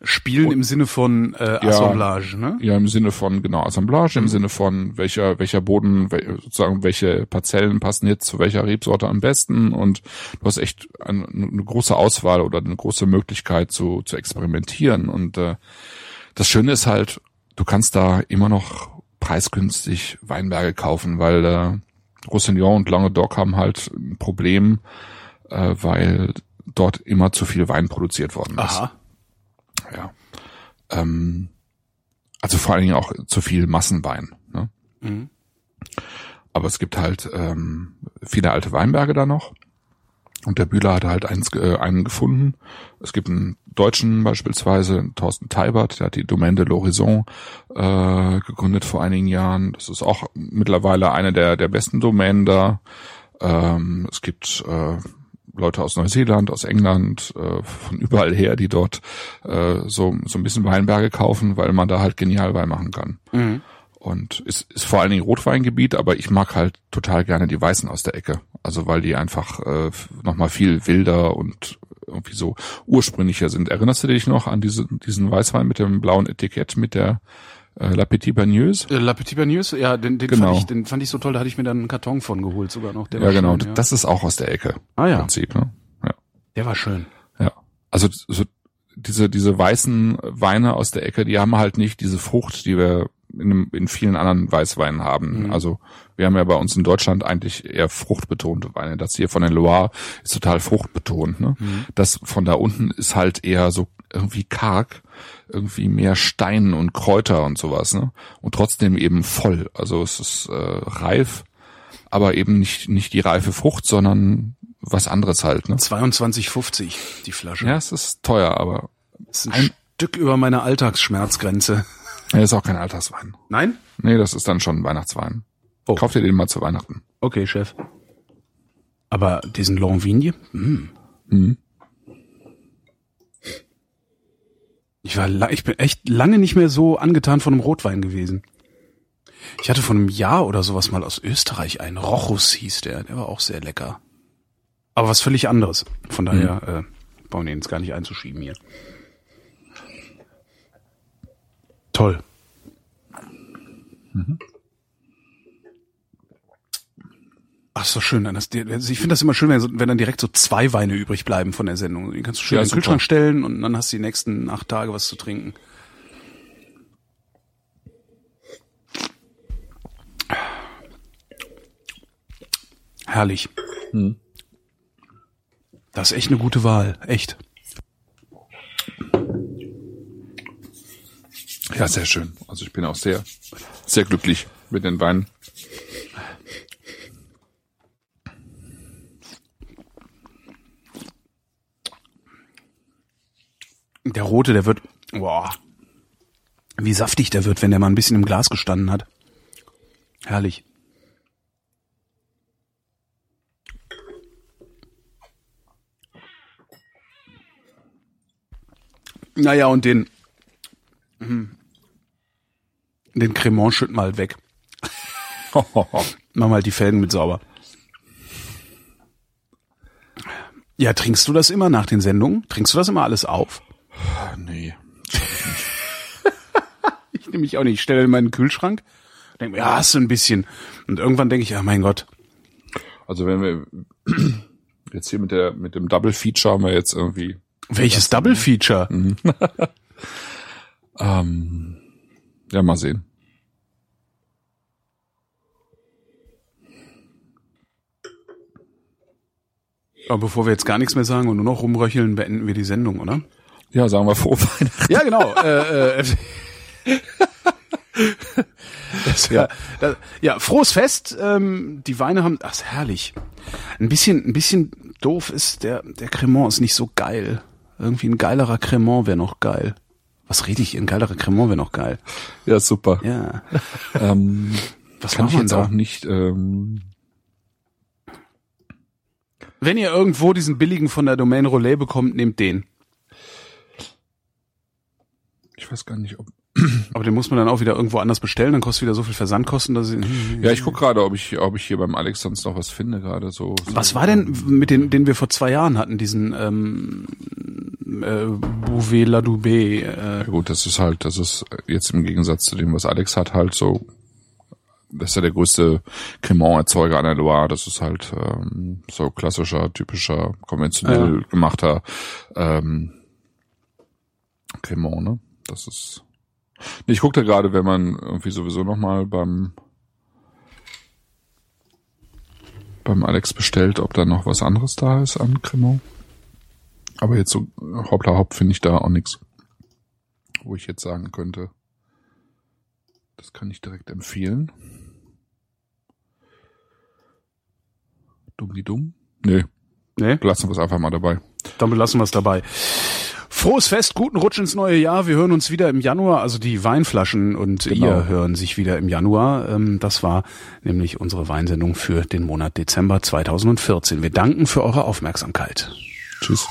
Spielen und, im Sinne von äh, Assemblage, ja, ne? Ja, im Sinne von genau Assemblage, mhm. im Sinne von welcher welcher Boden, sozusagen welche Parzellen passen jetzt zu welcher Rebsorte am besten und du hast echt eine, eine große Auswahl oder eine große Möglichkeit zu zu experimentieren und äh, das Schöne ist halt, du kannst da immer noch preisgünstig Weinberge kaufen, weil äh, Roussillon und Languedoc haben halt ein Problem, äh, weil dort immer zu viel Wein produziert worden ist. Aha. Ja. Ähm, also vor allen Dingen auch zu viel Massenwein. Ne? Mhm. Aber es gibt halt ähm, viele alte Weinberge da noch. Und der Bühler hat halt eins, äh, einen gefunden. Es gibt einen Deutschen beispielsweise, Thorsten Teibert, der hat die Domaine de l'Horizon äh, gegründet vor einigen Jahren. Das ist auch mittlerweile eine der, der besten Domänen da. Ähm, es gibt äh, Leute aus Neuseeland, aus England, äh, von überall her, die dort äh, so, so ein bisschen Weinberge kaufen, weil man da halt genial Wein machen kann. Mhm. Und ist, ist vor allen Dingen Rotweingebiet, aber ich mag halt total gerne die Weißen aus der Ecke. Also weil die einfach äh, nochmal viel wilder und irgendwie so ursprünglicher sind. Erinnerst du dich noch an diese, diesen Weißwein mit dem blauen Etikett mit der äh, La Petite Bagneuse? Äh, La Petite Bagneuse, ja, den, den, Genau. fand ich, den fand ich so toll, da hatte ich mir dann einen Karton von geholt sogar noch. Der Ja, genau. Schön, ja. Das ist auch aus der Ecke. ah Im ja, Prinzip, ne? Ja. der war schön. Ja. Also so, diese, diese weißen Weine aus der Ecke, die haben halt nicht diese Frucht, die wir in, in vielen anderen Weißweinen haben. Mhm. Also wir haben ja bei uns in Deutschland eigentlich eher fruchtbetonte Weine. Das hier von der Loire ist total fruchtbetont. Ne? Mhm. Das von da unten ist halt eher so irgendwie karg, irgendwie mehr Stein und Kräuter und sowas. Ne? Und trotzdem eben voll. Also es ist äh, reif, aber eben nicht, nicht die reife Frucht, sondern was anderes halt. Ne? 22,50 die Flasche. Ja, es ist teuer, aber Das ist ein, ein- Stück über meine Alltagsschmerzgrenze. er ist auch kein Alterswein. Nein? Nee, das ist dann schon ein Weihnachtswein. Oh. Kauf dir den mal zu Weihnachten. Okay, Chef. Aber diesen Longvigne? Hm. Mhm. Ich war, ich bin echt lange nicht mehr so angetan von einem Rotwein gewesen. Ich hatte vor einem Jahr oder sowas mal aus Österreich einen. Rochus hieß der. Der war auch sehr lecker. Aber was völlig anderes. Von daher äh, brauchen wir ihn jetzt gar nicht einzuschieben hier. Toll. Ach, ist doch schön. Das, ich finde das immer schön, wenn, so- wenn dann direkt so zwei Weine übrig bleiben von der Sendung. Die kannst du schön Ja, in den super. Kühlschrank stellen und dann hast du die nächsten acht Tage was zu trinken. Herrlich. Das ist echt eine gute Wahl. Echt. Ja, sehr schön. Also ich bin auch sehr, sehr glücklich mit den Weinen. Der rote, der wird, boah, wie saftig der wird, wenn der mal ein bisschen im Glas gestanden hat. Herrlich. Naja, und den, hm, den Cremant schütt mal weg. Mach mal die Felgen mit sauber. Ja, trinkst du das immer nach den Sendungen? Trinkst du das immer alles auf? Nee. Ich nehme mich auch nicht. Ich stelle in meinen Kühlschrank, denke mir, ja, hast du ein bisschen. Und irgendwann denke ich, ja, mein Gott. Also wenn wir jetzt hier mit der, mit dem Double Feature haben wir jetzt irgendwie, Welches Double Feature? ähm, ja, mal sehen. Aber bevor wir jetzt gar nichts mehr sagen und nur noch rumröcheln, beenden wir die Sendung, oder? Ja, sagen wir frohe Weihnachten. Ja, genau. äh, äh, das, ja. Das, ja, frohes Fest. Ähm, die Weine haben, ach, ist herrlich. Ein bisschen, ein bisschen doof ist der, der Cremant ist nicht so geil. Irgendwie ein geilerer Cremant wäre noch geil. Was rede ich? Ein geilerer Cremant wäre noch geil. Ja, super. Ja. Ähm, Was kann ich jetzt da? auch nicht, ähm, Wenn ihr irgendwo diesen billigen von der Domain Relais bekommt, nehmt den. Ich weiß gar nicht, ob, Aber den muss man dann auch wieder irgendwo anders bestellen, dann kostet wieder so viel Versandkosten, dass ich, ja, ich guck gerade, ob ich, ob ich hier beim Alex sonst noch was finde, gerade so. so. Was war denn mit den, den wir vor zwei Jahren hatten, diesen ähm, äh, Bouvet La Doubé? Ja Äh, gut, das ist halt, das ist jetzt im Gegensatz zu dem, was Alex hat, halt so, das ist ja der größte Cremant-Erzeuger an der Loire. Das ist halt ähm, so klassischer, typischer, konventionell gemachter ähm, Cremant, ne? Das ist. Nee, ich guckte gerade, wenn man irgendwie sowieso noch mal beim beim Alex bestellt, ob da noch was anderes da ist an Cremant. Aber jetzt so hoppla hopp finde ich da auch nichts wo ich jetzt sagen könnte, das kann ich direkt empfehlen. Dumm die dumm? Nee, nee, lassen wir es einfach mal dabei. dann belassen wir es dabei. Frohes Fest, guten Rutsch ins neue Jahr. Wir hören uns wieder im Januar, also die Weinflaschen und Genau. ihr hören sich wieder im Januar. Ähm, Das war nämlich unsere Weinsendung für den Monat Dezember 2014. Wir danken für eure Aufmerksamkeit. Tschüss.